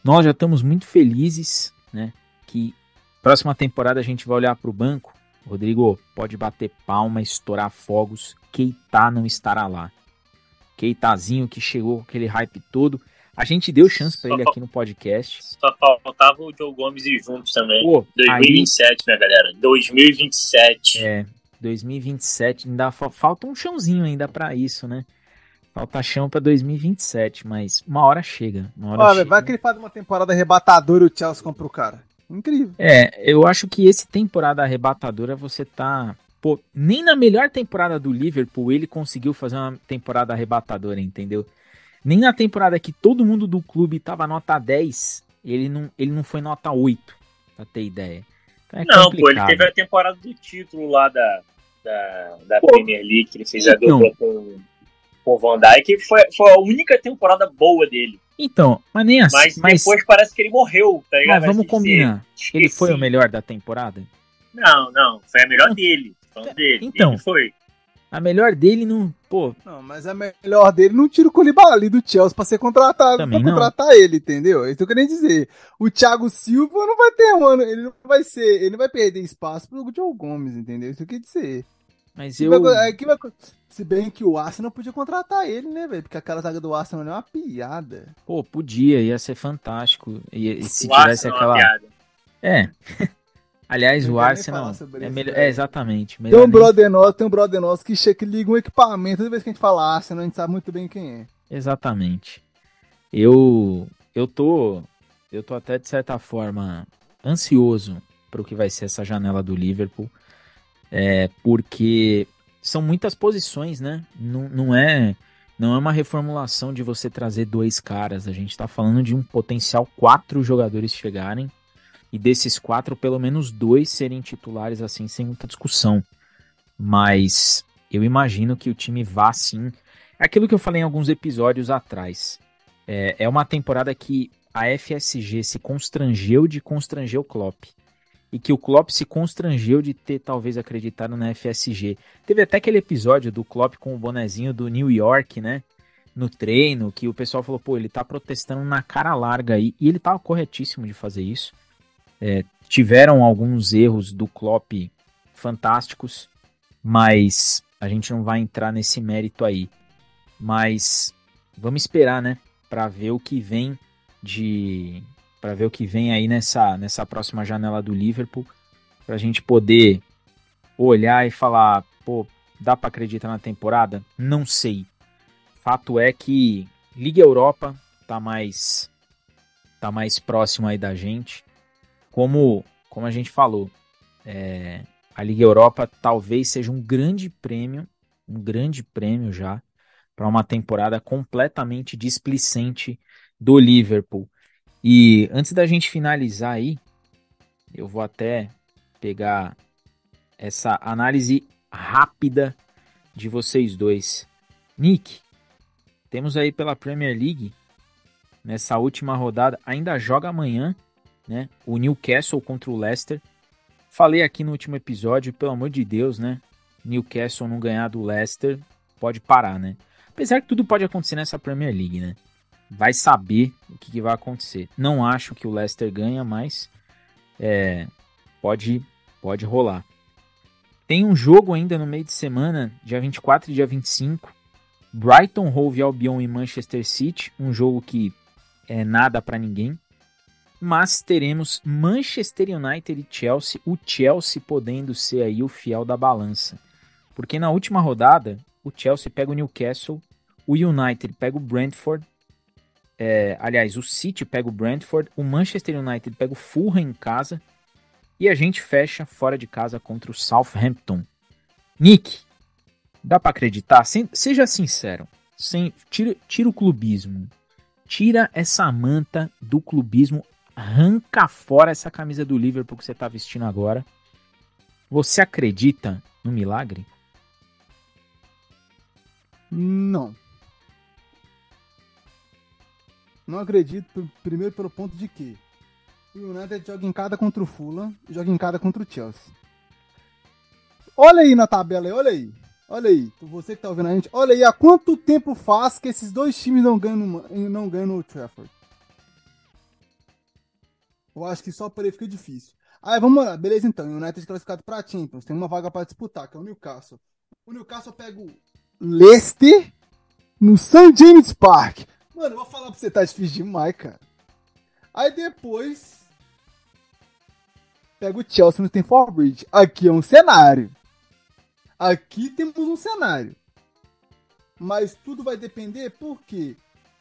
nós já estamos muito felizes, né? Que próxima temporada a gente vai olhar para o banco. Rodrigo pode bater palma, estourar fogos. Keita não estará lá. Keitazinho que chegou aquele hype todo. A gente deu chance para ele aqui no podcast. Só faltava o Joe Gomes e juntos também. Pô, 2027, aí... né, galera? 2027. É, 2027 ainda falta um chãozinho ainda para isso, né? Falta chão para 2027, mas uma hora chega. Uma hora Olha, chega. vai que ele faz uma temporada arrebatadora e o Chelsea compra o cara. Incrível. É, eu acho que esse temporada arrebatadora você tá. Pô, nem na melhor temporada do Liverpool ele conseguiu fazer uma temporada arrebatadora, entendeu? Nem na temporada que todo mundo do clube tava nota 10, ele não, ele não foi nota 8, pra ter ideia. Então é não, complicado. pô, ele teve a temporada do título lá da, da, da Premier League, que ele fez a então. dupla com, com o Van Dijk, foi, foi a única temporada boa dele. Então, mas nem assim. Mas, Mas, depois parece que ele morreu, tá ligado? mas vamos combinar. Ele foi o melhor da temporada? Não, não, foi a melhor dele. Falando dele. Então. Ele foi. A melhor dele não. Pô, Não, mas a melhor dele não tira o Colibali do Chelsea pra ser contratado, Também pra não. contratar ele, entendeu? É isso que eu querendo dizer. O Thiago Silva não vai ter, mano, ele não vai ser, ele não vai perder espaço pro Joe Gomes, entendeu? Isso que eu quer dizer. mas Que eu. vai- é, que vai- se bem que o Arsenal podia contratar ele, né, velho? Porque aquela zaga do Arsenal é uma piada. Pô, podia, ia ser fantástico. E, e se o tivesse Arsenal é aquela. uma piada. É. Aliás, o Arsenal é melhor. É, exatamente. Tem Melhor um nem- brother nosso, tem um brother nosso que, che- que liga um equipamento, toda vez que a gente fala Arsenal, a gente sabe muito bem quem é. Exatamente. Eu eu tô eu tô até de certa forma ansioso para o que vai ser essa janela do Liverpool, é porque são muitas posições, né? Não, não é não é uma reformulação de você trazer dois caras. A gente tá falando de um potencial quatro jogadores chegarem e desses quatro pelo menos dois serem titulares assim sem muita discussão. Mas eu imagino que o time vá sim é aquilo que eu falei em alguns episódios atrás. É, é uma temporada que a FSG se constrangeu de constranger o Klopp. E que o Klopp se constrangeu de ter talvez acreditado na FSG. Teve até aquele episódio do Klopp com o bonezinho do New York, né? No treino, que o pessoal falou, pô, ele tá protestando na cara larga aí. E ele tava corretíssimo de fazer isso. É, tiveram alguns erros do Klopp fantásticos, mas a gente não vai entrar nesse mérito aí. Mas vamos esperar, né, Pra ver o que vem de para ver o que vem aí nessa nessa próxima janela do Liverpool, pra gente poder olhar e falar, pô, dá pra acreditar na temporada? Não sei. Fato é que Liga Europa tá mais tá mais próximo aí da gente. Como como a gente falou, é, a Liga Europa talvez seja um grande prêmio, um grande prêmio já para uma temporada completamente displicente do Liverpool. E antes da gente finalizar aí, eu vou até pegar essa análise rápida de vocês dois. Nick, temos aí pela Premier League nessa última rodada, ainda joga amanhã, né? O Newcastle contra o Leicester. Falei aqui no último episódio, pelo amor de Deus, né? Newcastle não ganhar do Leicester, pode parar, né? Apesar que tudo pode acontecer nessa Premier League, né? Vai saber o que, que vai acontecer. Não acho que o Leicester ganha, mas é, pode, pode rolar. Tem um jogo ainda no meio de semana, dia 24 e dia 25. Brighton, Hove Albion e Manchester City. Um jogo que é nada para ninguém. Mas teremos Manchester United e Chelsea. O Chelsea podendo ser aí o fiel da balança. Porque na última rodada, o Chelsea pega o Newcastle, o United pega o Brentford, é, aliás, o City pega o Brentford, o Manchester United pega o Fulham em casa e a gente fecha fora de casa contra o Southampton. Nick, dá pra acreditar? Sem- seja sincero, sem, tira, tira o clubismo, tira essa manta do clubismo, arranca fora essa camisa do Liverpool que você tá vestindo agora. Você acredita no milagre? Não. Não acredito, pr- primeiro pelo ponto de que o United joga em cada contra o Fulham joga em cada contra o Chelsea. Olha aí na tabela, olha aí. Olha aí, você que tá ouvindo a gente, olha aí há quanto tempo faz que esses dois times não ganham não ganham no Trafford. Eu acho que só por aí fica difícil. Aí vamos lá, beleza então. O United classificado pra Champions, tem uma vaga pra disputar, que é o Newcastle. O Newcastle pega o Leicester no St. James Park. Mano, eu vou falar pra você, tá difícil demais, cara. Aí depois. Pega o Chelsea no Stamford Bridge. Aqui é um cenário. Aqui temos um cenário. Mas tudo vai depender por quê?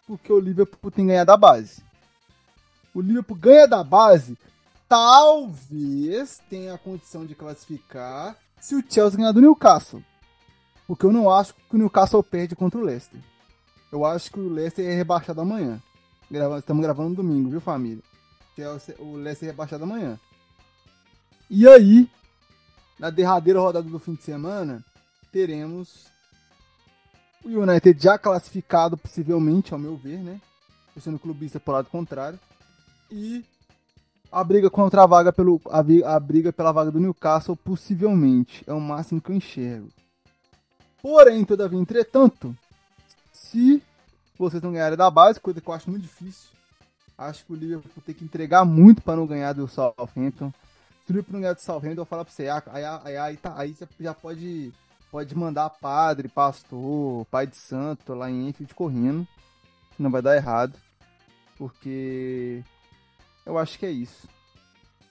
Porque o Liverpool tem que ganhar da base. O Liverpool ganha da base, talvez tenha a condição de classificar se o Chelsea ganhar do Newcastle. Porque eu não acho que o Newcastle perde contra o Leicester. Eu acho que o Leicester é rebaixado amanhã. Estamos gravando no domingo, viu, família? Chelsea- O Leicester é rebaixado amanhã. E aí, na derradeira rodada do fim de semana, teremos o United já classificado, possivelmente, ao meu ver, né? Eu sendo clubista pro lado contrário. E a briga contra a vaga pelo. A, a briga pela vaga do Newcastle, possivelmente. É o máximo que eu enxergo. Porém, todavia, entretanto, se vocês não ganharem da base, coisa que eu acho muito difícil. Acho que o Liverpool tem que entregar muito para não ganhar do Southampton. Se o Liverpool não ganhar do Southampton, eu falar pra você, aí, aí, aí, tá, aí você já pode, pode mandar padre, pastor, pai de santo lá em Enfield correndo. Não vai dar errado. Porque eu acho que é isso.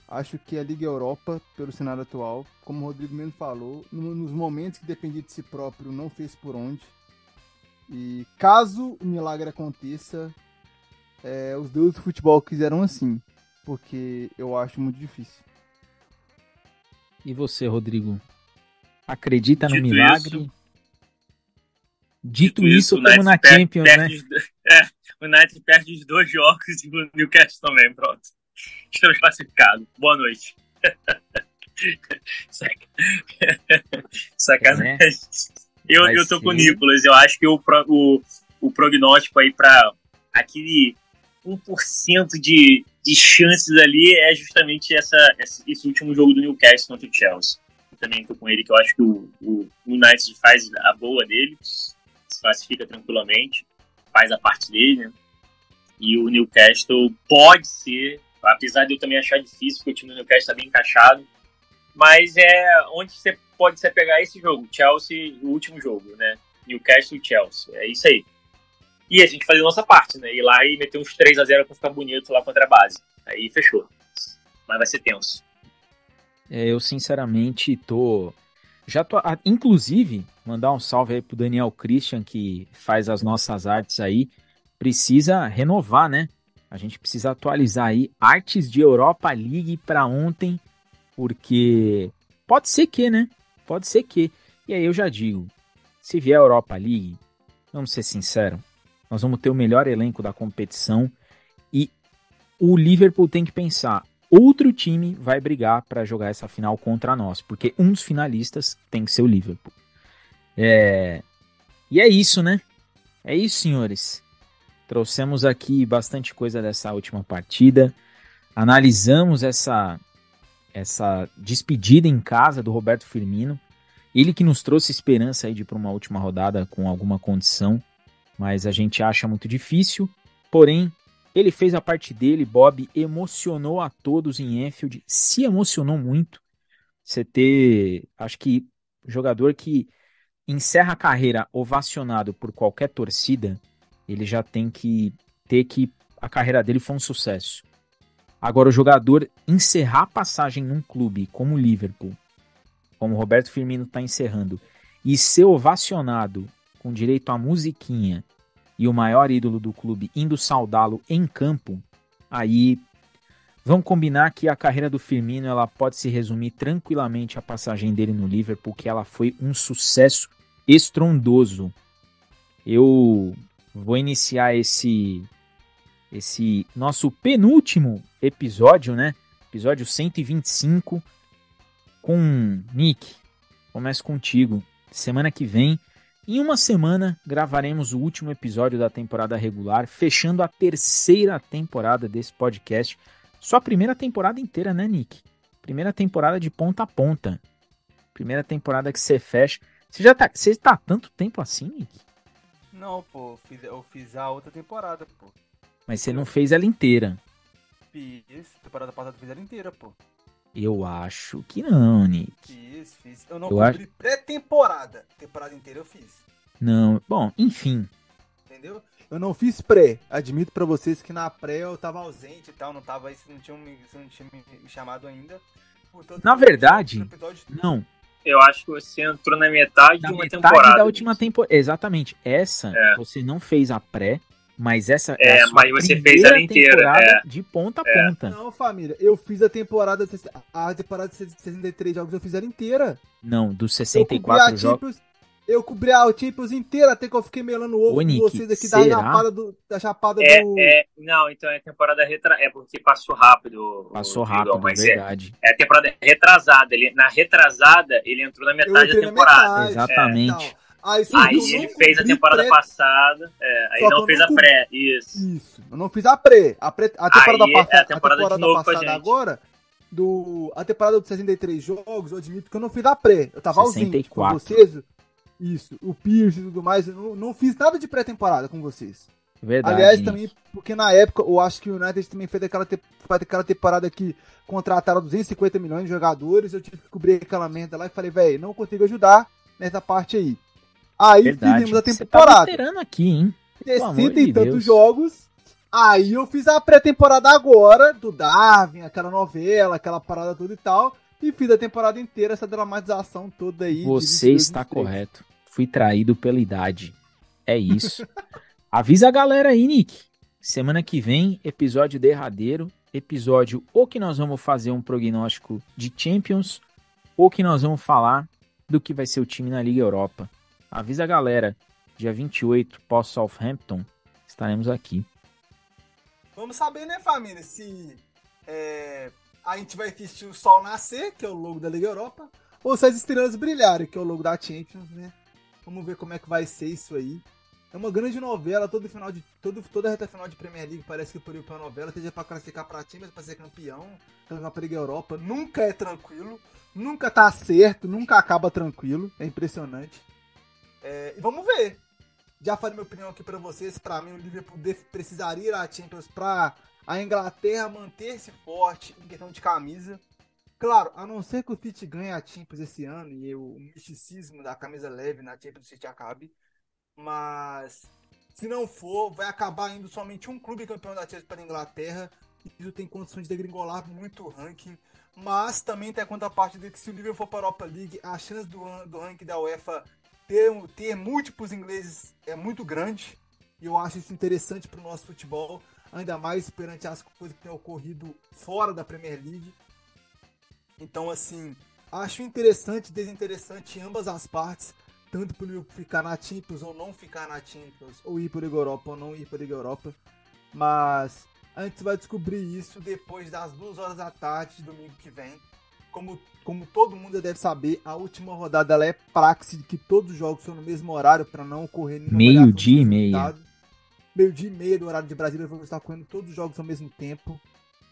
Acho que a Liga Europa, pelo cenário atual, como o Rodrigo mesmo falou, no- nos momentos que dependia de si próprio, não fez por onde. E caso o milagre aconteça, é, os deuses do futebol quiseram assim. Porque eu acho muito difícil. E você, Rodrigo? Acredita no Dito milagre? isso- Dito Dito isso, estamos na Champions, né? perde os do- É, o United perde os dois jogos e o Newcastle também, pronto. Estamos classificados. Boa noite. Saca- Sacanagem. Eu, É. Vai eu tô com o. Nicolas. Eu acho que o, o, o prognóstico aí pra aquele 1% de, de chances ali é justamente essa, esse, esse último jogo do Newcastle contra o Chelsea. Eu também tô com ele, que eu acho que o, o United faz a boa dele, se classifica tranquilamente, faz a parte dele, né? E o Newcastle pode ser, apesar de eu também achar difícil, porque o time do Newcastle está bem encaixado, mas é onde você pode se pegar esse jogo, Chelsea, o último jogo, né? Newcastle e Chelsea, é isso aí. E a gente fazer a nossa parte, né? Ir lá e meter uns 3 a 0 pra ficar bonito lá contra a base. Aí fechou. Mas vai ser tenso. É, eu sinceramente tô. Já tô. ah, Inclusive, mandar um salve aí pro Daniel Christian, que faz as nossas artes aí. Precisa renovar, né? A gente precisa atualizar aí artes de Europa League para ontem, porque pode ser que, né? Pode ser que. E aí eu já digo, se vier a Europa League, vamos ser sinceros, nós vamos ter o melhor elenco da competição e o Liverpool tem que pensar, outro time vai brigar para jogar essa final contra nós, porque um dos finalistas tem que ser o Liverpool. É... E é isso, né? É isso, senhores. Trouxemos aqui bastante coisa dessa última partida, analisamos essa essa despedida em casa do Roberto Firmino, ele que nos trouxe esperança aí de ir para uma última rodada com alguma condição, mas a gente acha muito difícil. Porém, ele fez a parte dele, Bob emocionou a todos em Enfield, se emocionou muito. Você ter, acho que jogador que encerra a carreira ovacionado por qualquer torcida, ele já tem que ter que a carreira dele foi um sucesso. Agora o jogador encerrar a passagem num clube como o Liverpool, como o Roberto Firmino está encerrando, e ser ovacionado com direito à musiquinha e o maior ídolo do clube indo saudá-lo em campo, aí vamos combinar que a carreira do Firmino ela pode se resumir tranquilamente à passagem dele no Liverpool, que ela foi um sucesso estrondoso. Eu vou iniciar esse esse nosso penúltimo episódio, né? Episódio 125 com Nick. Começo contigo. Semana que vem em uma semana gravaremos o último episódio da temporada regular, fechando a terceira temporada desse podcast. Só a primeira temporada inteira, né, Nick? Primeira temporada de ponta a ponta. Primeira temporada que você fecha. Você já tá, você tá há tanto tempo assim, Nick? Não, pô, eu fiz, eu fiz a outra temporada, pô. Mas você não fez ela inteira. Fiz, temporada passada eu fiz ela inteira, pô. Eu acho que não, Nick. Fiz, fiz. Eu não Eu cobri pré-temporada. Temporada inteira eu fiz. Não. Bom, enfim. Entendeu? Eu não fiz pré. Admito pra vocês que na pré eu tava ausente e tal, não tava aí, vocês não tinham vocês não tinham me chamado ainda. Portanto, Na verdade, Não. Eu acho que você entrou na metade Na de uma metade temporada. da última temporada. Exatamente. Essa, É. você não fez a pré, mas essa É, a sua mas você fez ela inteira, temporada é. de ponta a É. ponta. Não, família, eu fiz a temporada a temporada de 63 jogos, eu fiz ela inteira. Não, dos Eu cobri 64 a jogos. Champions, Eu cobri a Champions inteira, até que eu fiquei melando o ovo com vocês aqui da chapada do. Da chapada É, do. é, não, então é temporada retrasada. É porque passou rápido. Passou rápido, mas é, verdade. é a temporada retrasada. Ele, na retrasada, ele entrou na metade da temporada. metade. Exatamente. Então, aí só Aí ele fez a temporada pré- passada. É, aí Só não fez não a pré. Isso. Isso. Eu não fiz a pré. A, pré, a temporada Aí é a passada, temporada de a passada gente. agora, do, a temporada dos 63 jogos, eu admito que eu não fiz a pré. Eu tava ausente 64. com vocês. Isso, o Pierce e tudo mais. Eu não, não fiz nada de pré-temporada com vocês. Verdade. Aliás, também, porque na época eu acho que o United também fez aquela, te, fez aquela temporada que contrataram 250 milhões de jogadores. Eu tive que cobrir aquela merda lá e falei, velho, não consigo ajudar nessa parte aí. Aí Verdade. fizemos a Você tá temporada. aqui, hein? Pelo amor 60 e tantos jogos. Aí eu fiz a pré-temporada agora, do Darwin, aquela novela, aquela parada toda e tal. E fiz a temporada inteira, essa dramatização toda aí. Você 22, está 23. correto. Fui traído pela idade. É isso. Avisa a galera aí, Nick. Semana que vem, episódio derradeiro. Episódio ou que nós vamos fazer um prognóstico de Champions, ou que nós vamos falar do que vai ser o time na Liga Europa. Avisa a galera. Dia 28, pós-Southampton, estaremos aqui. Vamos saber, né, família, se é, a gente vai assistir o Sol Nascer, que é o logo da Liga Europa, ou se as estrelas brilharem, que é o logo da Champions, né? Vamos ver como é que vai ser isso aí. É uma grande novela, todo final de. Todo, toda reta final de Premier League parece que por ir pra novela, seja pra classificar pra Champions, pra ser campeão, campeão pra Liga Europa. Nunca é tranquilo, nunca tá certo, nunca acaba tranquilo. É impressionante. É, e vamos ver. Já falei minha opinião aqui pra vocês. Pra mim, o Liverpool precisaria ir à Champions pra a Inglaterra manter-se forte em questão de camisa. Claro, a não ser que o City ganhe a Champions esse ano e o misticismo da camisa leve na Champions City acabe. Mas se não for, vai acabar indo somente um clube campeão da Champions para a Inglaterra. Isso tem condições de degringolar muito o ranking. Mas também tem a contraparte de que se o Liverpool for para a Europa League, a chance do, do ranking da UEFA ter, ter múltiplos ingleses é muito grande. E eu acho isso interessante para o nosso futebol. Ainda mais perante as coisas que têm ocorrido fora da Premier League. Então, assim, acho interessante e desinteressante em ambas as partes. Tanto para o Liverpool ficar na Champions ou não ficar na Champions. Ou ir para a Europa ou não ir para a Europa. Mas a gente vai descobrir isso depois das duas horas da tarde de domingo que vem. Como, como todo mundo já deve saber, a última rodada ela é praxe de que todos os jogos são no mesmo horário para não ocorrer nenhuma Meio dia e meia. Resultado. Meio dia e meia do horário de Brasília, vamos estar correndo todos os jogos ao mesmo tempo.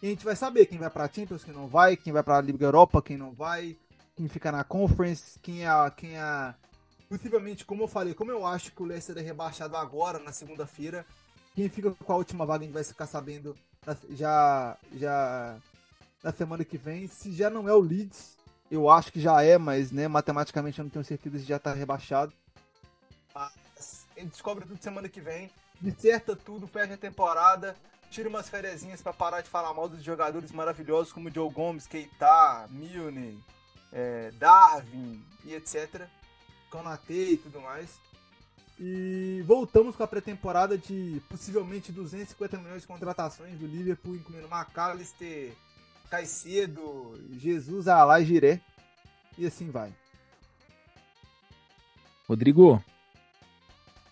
E a gente vai saber quem vai pra Champions, quem não vai, quem vai pra Liga Europa, quem não vai, quem fica na Conference, quem é, quem é. Possivelmente, como eu falei, como eu acho que o Leicester é rebaixado agora, na segunda-feira, quem fica com a última vaga a gente vai ficar sabendo já, já na semana que vem. Se já não é o Leeds, eu acho que já é, mas né, matematicamente eu não tenho certeza se já tá rebaixado. Mas a gente descobre tudo semana que vem, disserta tudo, fecha a temporada, tira umas ferezinhas pra parar de falar mal dos jogadores maravilhosos como Joe Gomes, Keita, Milne, é, Darwin e etc. Konate e tudo mais. E voltamos com a pré-temporada de possivelmente 250 milhões de contratações do Liverpool, incluindo McAllister, Caicedo, Jesus, Alá e Giré. E assim vai. Rodrigo,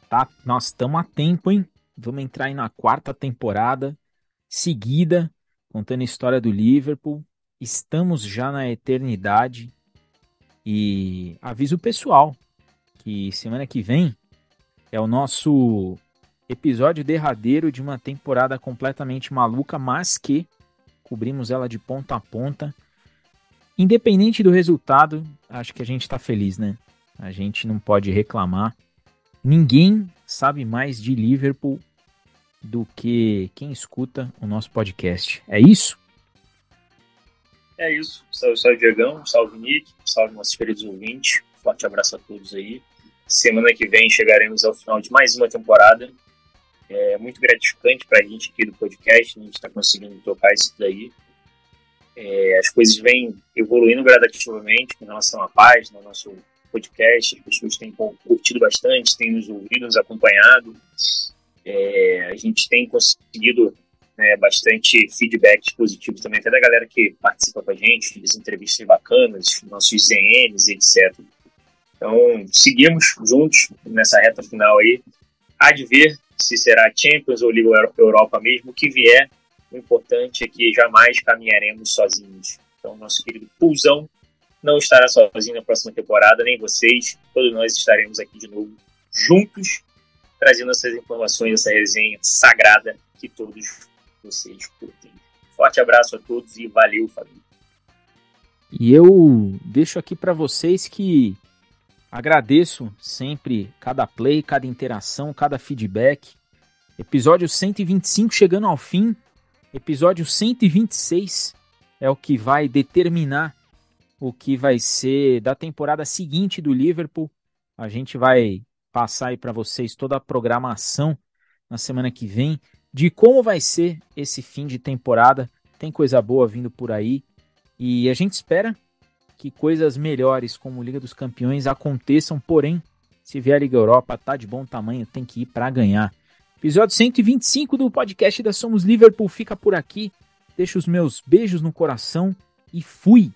tá, nós estamos a tempo, hein? Vamos entrar aí na quarta temporada seguida, contando a história do Liverpool. Estamos já na eternidade e aviso o pessoal que semana que vem é o nosso episódio derradeiro de uma temporada completamente maluca, mas que cobrimos ela de ponta a ponta. Independente do resultado, acho que a gente tá feliz, né? A gente não pode reclamar. Ninguém sabe mais de Liverpool do que quem escuta o nosso podcast. É isso? É isso. Salve, salve, Diegão. Salve, Nick. Salve, nossos queridos ouvintes. Forte abraço a todos aí. Semana que vem chegaremos ao final de mais uma temporada. É muito gratificante para a gente aqui do podcast. A gente está conseguindo tocar isso daí. É, as coisas vêm evoluindo gradativamente com relação à página, ao nosso podcast. As pessoas têm curtido bastante, têm nos ouvido, nos acompanhado. É, a gente tem conseguido né, bastante feedbacks positivos também, até da galera que participa com a gente, das entrevistas bacanas, nossos ZNs, etc. Então, seguimos juntos nessa reta final aí. Há de ver se será Champions ou Liga Europa mesmo. O que vier, o importante é que jamais caminharemos sozinhos. Então, nosso querido Pulsão não estará sozinho na próxima temporada, nem vocês. Todos nós estaremos aqui de novo juntos, trazendo essas informações, essa resenha sagrada que todos vocês curtem. Forte abraço a todos e valeu, família. E eu deixo aqui para vocês que agradeço sempre cada play, cada interação, cada feedback. Episódio 125 chegando ao fim. Episódio 126 é o que vai determinar o que vai ser da temporada seguinte do Liverpool. A gente vai passar aí para vocês toda a programação na semana que vem de como vai ser esse fim de temporada. Tem coisa boa vindo por aí e a gente espera que coisas melhores como Liga dos Campeões aconteçam, porém, se vier a Liga Europa, tá de bom tamanho, tem que ir para ganhar. Episódio 125 do podcast da Somos Liverpool fica por aqui. Deixo os meus beijos no coração e fui!